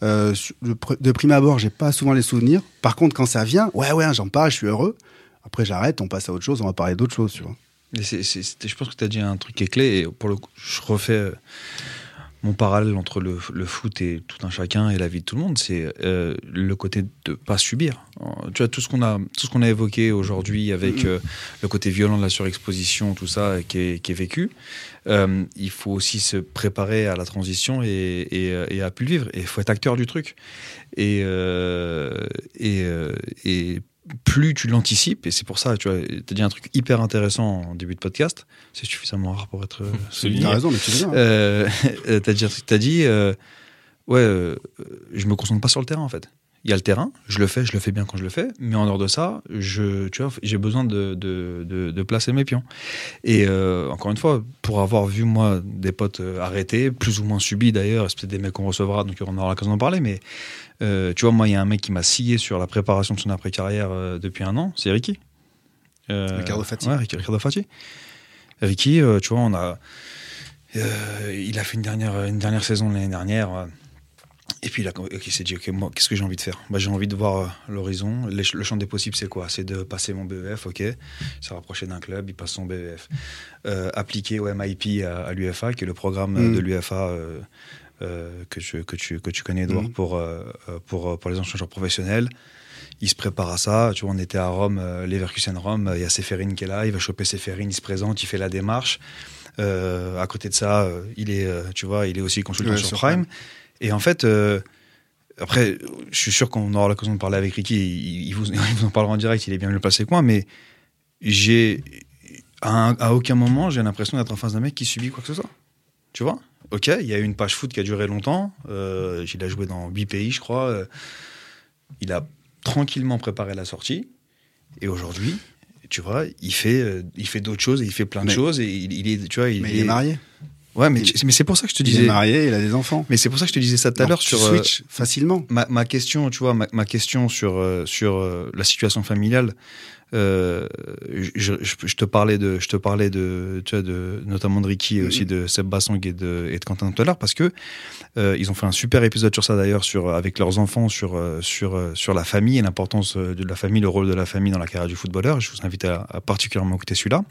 de, pr- de prime abord, j'ai pas souvent les souvenirs. Par contre, quand ça vient, ouais, ouais, j'en parle, je suis heureux. Après, j'arrête, on passe à autre chose, on va parler d'autre chose, tu vois. Et je pense que tu as dit un truc qui est clé. Et pour le coup, je refais mon parallèle entre le, foot et tout un chacun et la vie de tout le monde. C'est euh, le côté de pas subir. Euh, Tu vois, tout ce qu'on a, tout ce qu'on a évoqué aujourd'hui avec euh, le côté violent de la surexposition, tout ça qui est, vécu, il faut aussi se préparer à la transition et, à plus vivre. Il faut être acteur du truc. Et plus tu l'anticipes, et c'est pour ça, tu vois, as dit un truc hyper intéressant en début de podcast, c'est suffisamment rare pour être euh, [laughs] souligné. T'as raison, mais tu bien. Euh, [laughs] euh, t'as dit, t'as dit euh, ouais, euh, je me concentre pas sur le terrain en fait. Il y a le terrain, je le fais, je le fais bien quand je le fais, mais en dehors de ça, je, tu vois, j'ai besoin de, de, de, de placer mes pions. Et encore une fois, pour avoir vu moi des potes arrêtés, plus ou moins subis d'ailleurs, c'est peut-être des mecs qu'on recevra, donc on aura l'occasion d'en parler, mais euh, tu vois, moi, il y a un mec qui m'a scié sur la préparation de son après-carrière euh, depuis un an, c'est Ricky. Euh, Ricardo Fati. Ouais, Ric- Ricardo Fati. Ricky, tu vois, on a. il a fait une dernière, une dernière saison l'année dernière. et puis il, s'est dit, ok, moi, qu'est-ce que j'ai envie de faire? Bah, J'ai envie de voir l'horizon. Le champ des possibles, c'est quoi? C'est de passer mon BEF, ok. Se rapprocher d'un club, il passe son BEF. Appliquer au MIP à, à l'UFA, qui est le programme Mm. de l'UFA euh, que, tu, que, tu, que tu connais, Edouard, Mm. pour, euh, euh, pour, pour les joueurs professionnels. Il se prépare à ça. Tu vois, on était à Rome, euh, Leverkusen Rome. euh, Il y a Seferin qui est là. Il va choper Seferin. Il se présente. Il fait la démarche. À côté de ça, il est, tu vois, il est aussi consultant Ouais, sur sur Prime. Et en fait, après, je suis sûr qu'on aura l'occasion de parler avec Ricky. Il, il vous, [laughs] il vous en parlera en direct. Il est bien mieux placé que moi. Mais j'ai, à, à aucun moment, j'ai l'impression d'être en face d'un mec qui subit quoi que ce soit. Tu vois? Ok, il y a eu une page foot qui a duré longtemps. Euh, il a joué dans 8 pays, je crois. Euh, il a tranquillement préparé la sortie. Et aujourd'hui, tu vois, il fait, euh, il fait d'autres choses et il fait plein de Mais- choses et il, il est, tu vois, il, Mais il est marié. Ouais, mais, mais c'est pour ça que je te Il est disais. marié, il a des enfants. Mais c'est pour ça que je te disais ça tout à l'heure sur switch facilement. ma, ma question, tu vois, ma, ma question sur sur la situation familiale. Euh, je, je, je te parlais de, je te parlais de, tu vois, de notamment de Ricky et aussi de Seb Bassang et de, et de Quentin tout à l'heure parce que euh, ils ont fait un super épisode sur ça d'ailleurs sur avec leurs enfants sur euh, sur euh, sur la famille et l'importance euh, de la famille, le rôle de la famille dans la carrière du footballeur. Je vous invite à, à particulièrement écouter celui-là.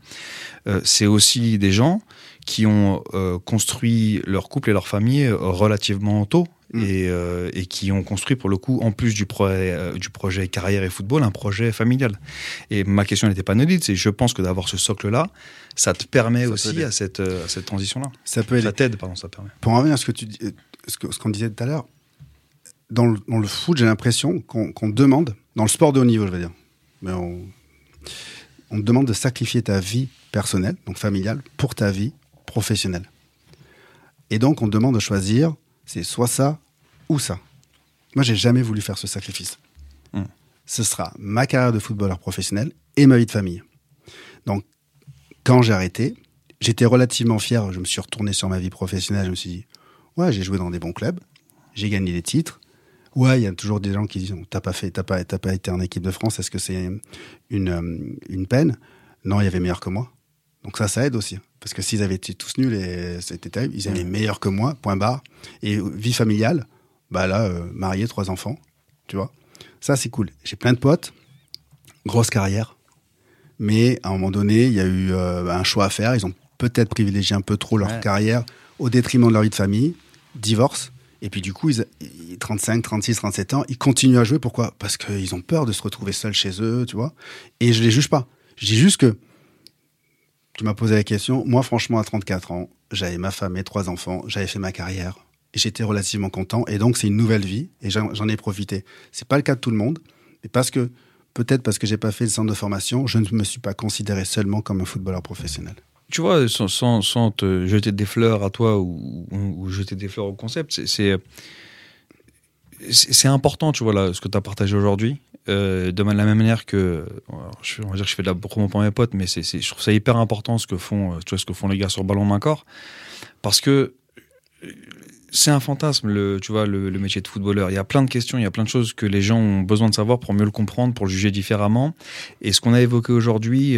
Euh, c'est aussi des gens qui ont euh, construit leur couple et leur famille euh, relativement tôt Mm. et, euh, et qui ont construit pour le coup, en plus du, projet euh, du projet carrière et football, un projet familial. Et ma question n'était pas anodine, c'est je pense que d'avoir ce socle-là, ça te permet Ça aussi à cette, euh, à cette transition-là. Ça peut aider. Ça t'aide, pardon, ça permet. Pour en revenir à ce euh, ce qu'on disait tout à l'heure, dans le, dans le foot, j'ai l'impression qu'on qu'on demande, dans le sport de haut niveau, je veux dire, mais on, on te demande de sacrifier ta vie personnelle, donc familiale, pour ta vie professionnelle. Et donc, on te demande de choisir, c'est soit ça ou ça. Moi, j'ai jamais voulu faire ce sacrifice. Hmm. Ce sera ma carrière de footballeur professionnel et ma vie de famille. Donc, quand j'ai arrêté, j'étais relativement fier. Je me suis retourné sur ma vie professionnelle. Je me suis dit, ouais, j'ai joué dans des bons clubs, j'ai gagné des titres. Ouais, il y a toujours des gens qui disent, t'as pas fait, t'as pas, t'as pas été en équipe de France. Est-ce que c'est une, euh, une peine? Non, il y avait meilleur que moi. Donc ça, ça aide aussi. Parce que s'ils avaient été tous nuls et c'était terrible, ils avaient meilleur que moi, point barre. Et vie familiale, bah là, euh, marié, trois enfants, tu vois. Ça, c'est cool. J'ai plein de potes, grosse carrière. Mais à un moment donné, il y a eu euh, un choix à faire. Ils ont peut-être privilégié un peu trop leur Ouais. carrière au détriment de leur vie de famille. Divorce. Et puis du coup, ils, ils- 35, 36, 37 ans, ils continuent à jouer. Pourquoi? Parce qu'ils ont peur de se retrouver seuls chez eux, tu vois. Et je les juge pas. Je dis juste que tu m'as posé la question. Moi, franchement, à 34 ans, j'avais ma femme et trois enfants, j'avais fait ma carrière. Et j'étais relativement content. Et donc, c'est une nouvelle vie. Et j'en ai profité. C'est pas le cas de tout le monde. Mais parce que, peut-être parce que j'ai pas fait le centre de formation, je ne me suis pas considéré seulement comme un footballeur professionnel. Tu vois, sans, te jeter des fleurs à toi ou, ou, jeter des fleurs au concept, c'est important, tu vois, là, ce que tu as partagé aujourd'hui. Euh, de la même manière que, je, on va dire que je fais de la promo pour mes potes, mais c'est je trouve ça hyper important ce que font, euh, tu vois, ce que font les gars sur ballon main corps, parce que c'est un fantasme, le, tu vois, le, métier de footballeur. Il y a plein de questions, il y a plein de choses que les gens ont besoin de savoir pour mieux le comprendre, pour le juger différemment. Et ce qu'on a évoqué aujourd'hui,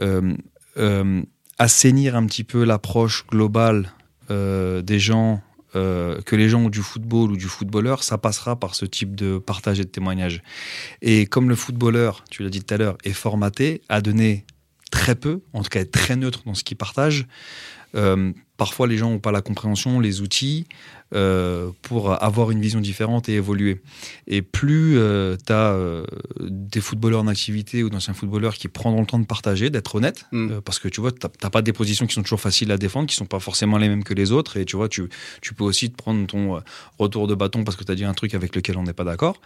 euh, assainir un petit peu l'approche globale des gens, euh, que les gens ont du football ou du footballeur, ça passera par ce type de partage et de témoignage. Et comme le footballeur, tu l'as dit tout à l'heure, est formaté à donner très peu, en tout cas être très neutre dans ce qu'il partage, euh, parfois les gens n'ont pas la compréhension, les outils euh, pour avoir une vision différente et évoluer. Et plus tu as des footballeurs en activité ou d'anciens footballeurs qui prendront le temps de partager, d'être honnête, Mm. euh, parce que tu vois, tu n'as pas des positions qui sont toujours faciles à défendre, qui sont pas forcément les mêmes que les autres, et tu vois, tu, tu peux aussi te prendre ton euh, retour de bâton parce que tu as dit un truc avec lequel on n'est pas d'accord.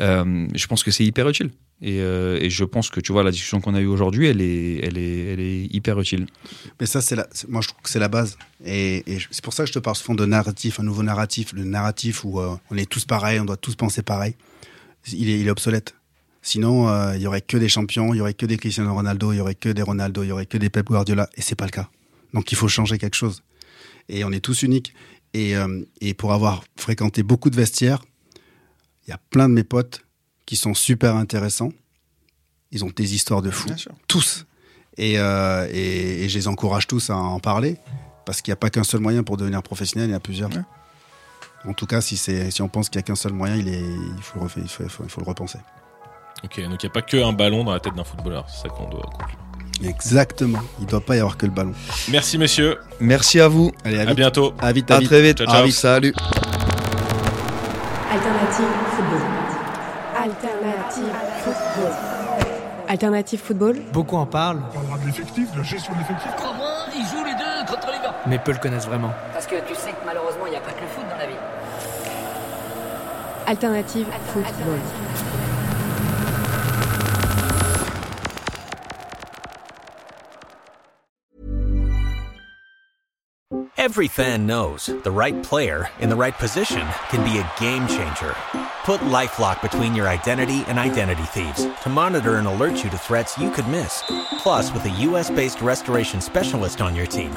Euh, je pense que c'est hyper utile. Et, euh, et je pense que tu vois, la discussion qu'on a eue aujourd'hui, elle est, elle, est, elle est hyper utile. Mais ça, c'est la, moi, je trouve que c'est la base. Et, c'est pour ça que je te parle souvent de narratif, un nouveau narratif, le narratif où euh, on est tous pareils, on doit tous penser pareil. Il est, il est obsolète. Sinon, euh, il y aurait que des champions, il y aurait que des Cristiano Ronaldo, il y aurait que des Ronaldo, il y aurait que des Pep Guardiola, et c'est pas le cas. Donc, il faut changer quelque chose. Et on est tous uniques. Et, euh, et pour avoir fréquenté beaucoup de vestiaires, il y a plein de mes potes qui sont super intéressants. Ils ont des histoires de fous tous. Et, euh, et, et je les encourage tous à en parler, parce qu'il n'y a pas qu'un seul moyen pour devenir professionnel, il y en a plusieurs. En tout cas, si, c'est, si on pense qu'il n'y a qu'un seul moyen, il, est, il, faut, le refa- il, faut, il faut- il faut le repenser. Ok, donc il n'y a pas que un ballon dans la tête d'un footballeur, c'est ça qu'on doit conclure. Exactement. Il ne doit pas y avoir que le ballon. Merci messieurs, Merci à vous. Allez, à, à vite. bientôt. À vite, À à vite. très vite. Ciao, ciao. À vite. Salut. Alternative football. Alternative football. Alternative football. Beaucoup en parlent, Crois-moi, ils jouent les deux contre les gars. Mais peu le connaissent vraiment. Parce que tu sais que malheureusement, il n'y a pas que le foot dans la vie. Alternative football. Every fan knows the right player in the right position can be a game changer. Put LifeLock between your identity and identity thieves to monitor and alert you to threats you could miss. Plus, with a US-based restoration specialist on your team,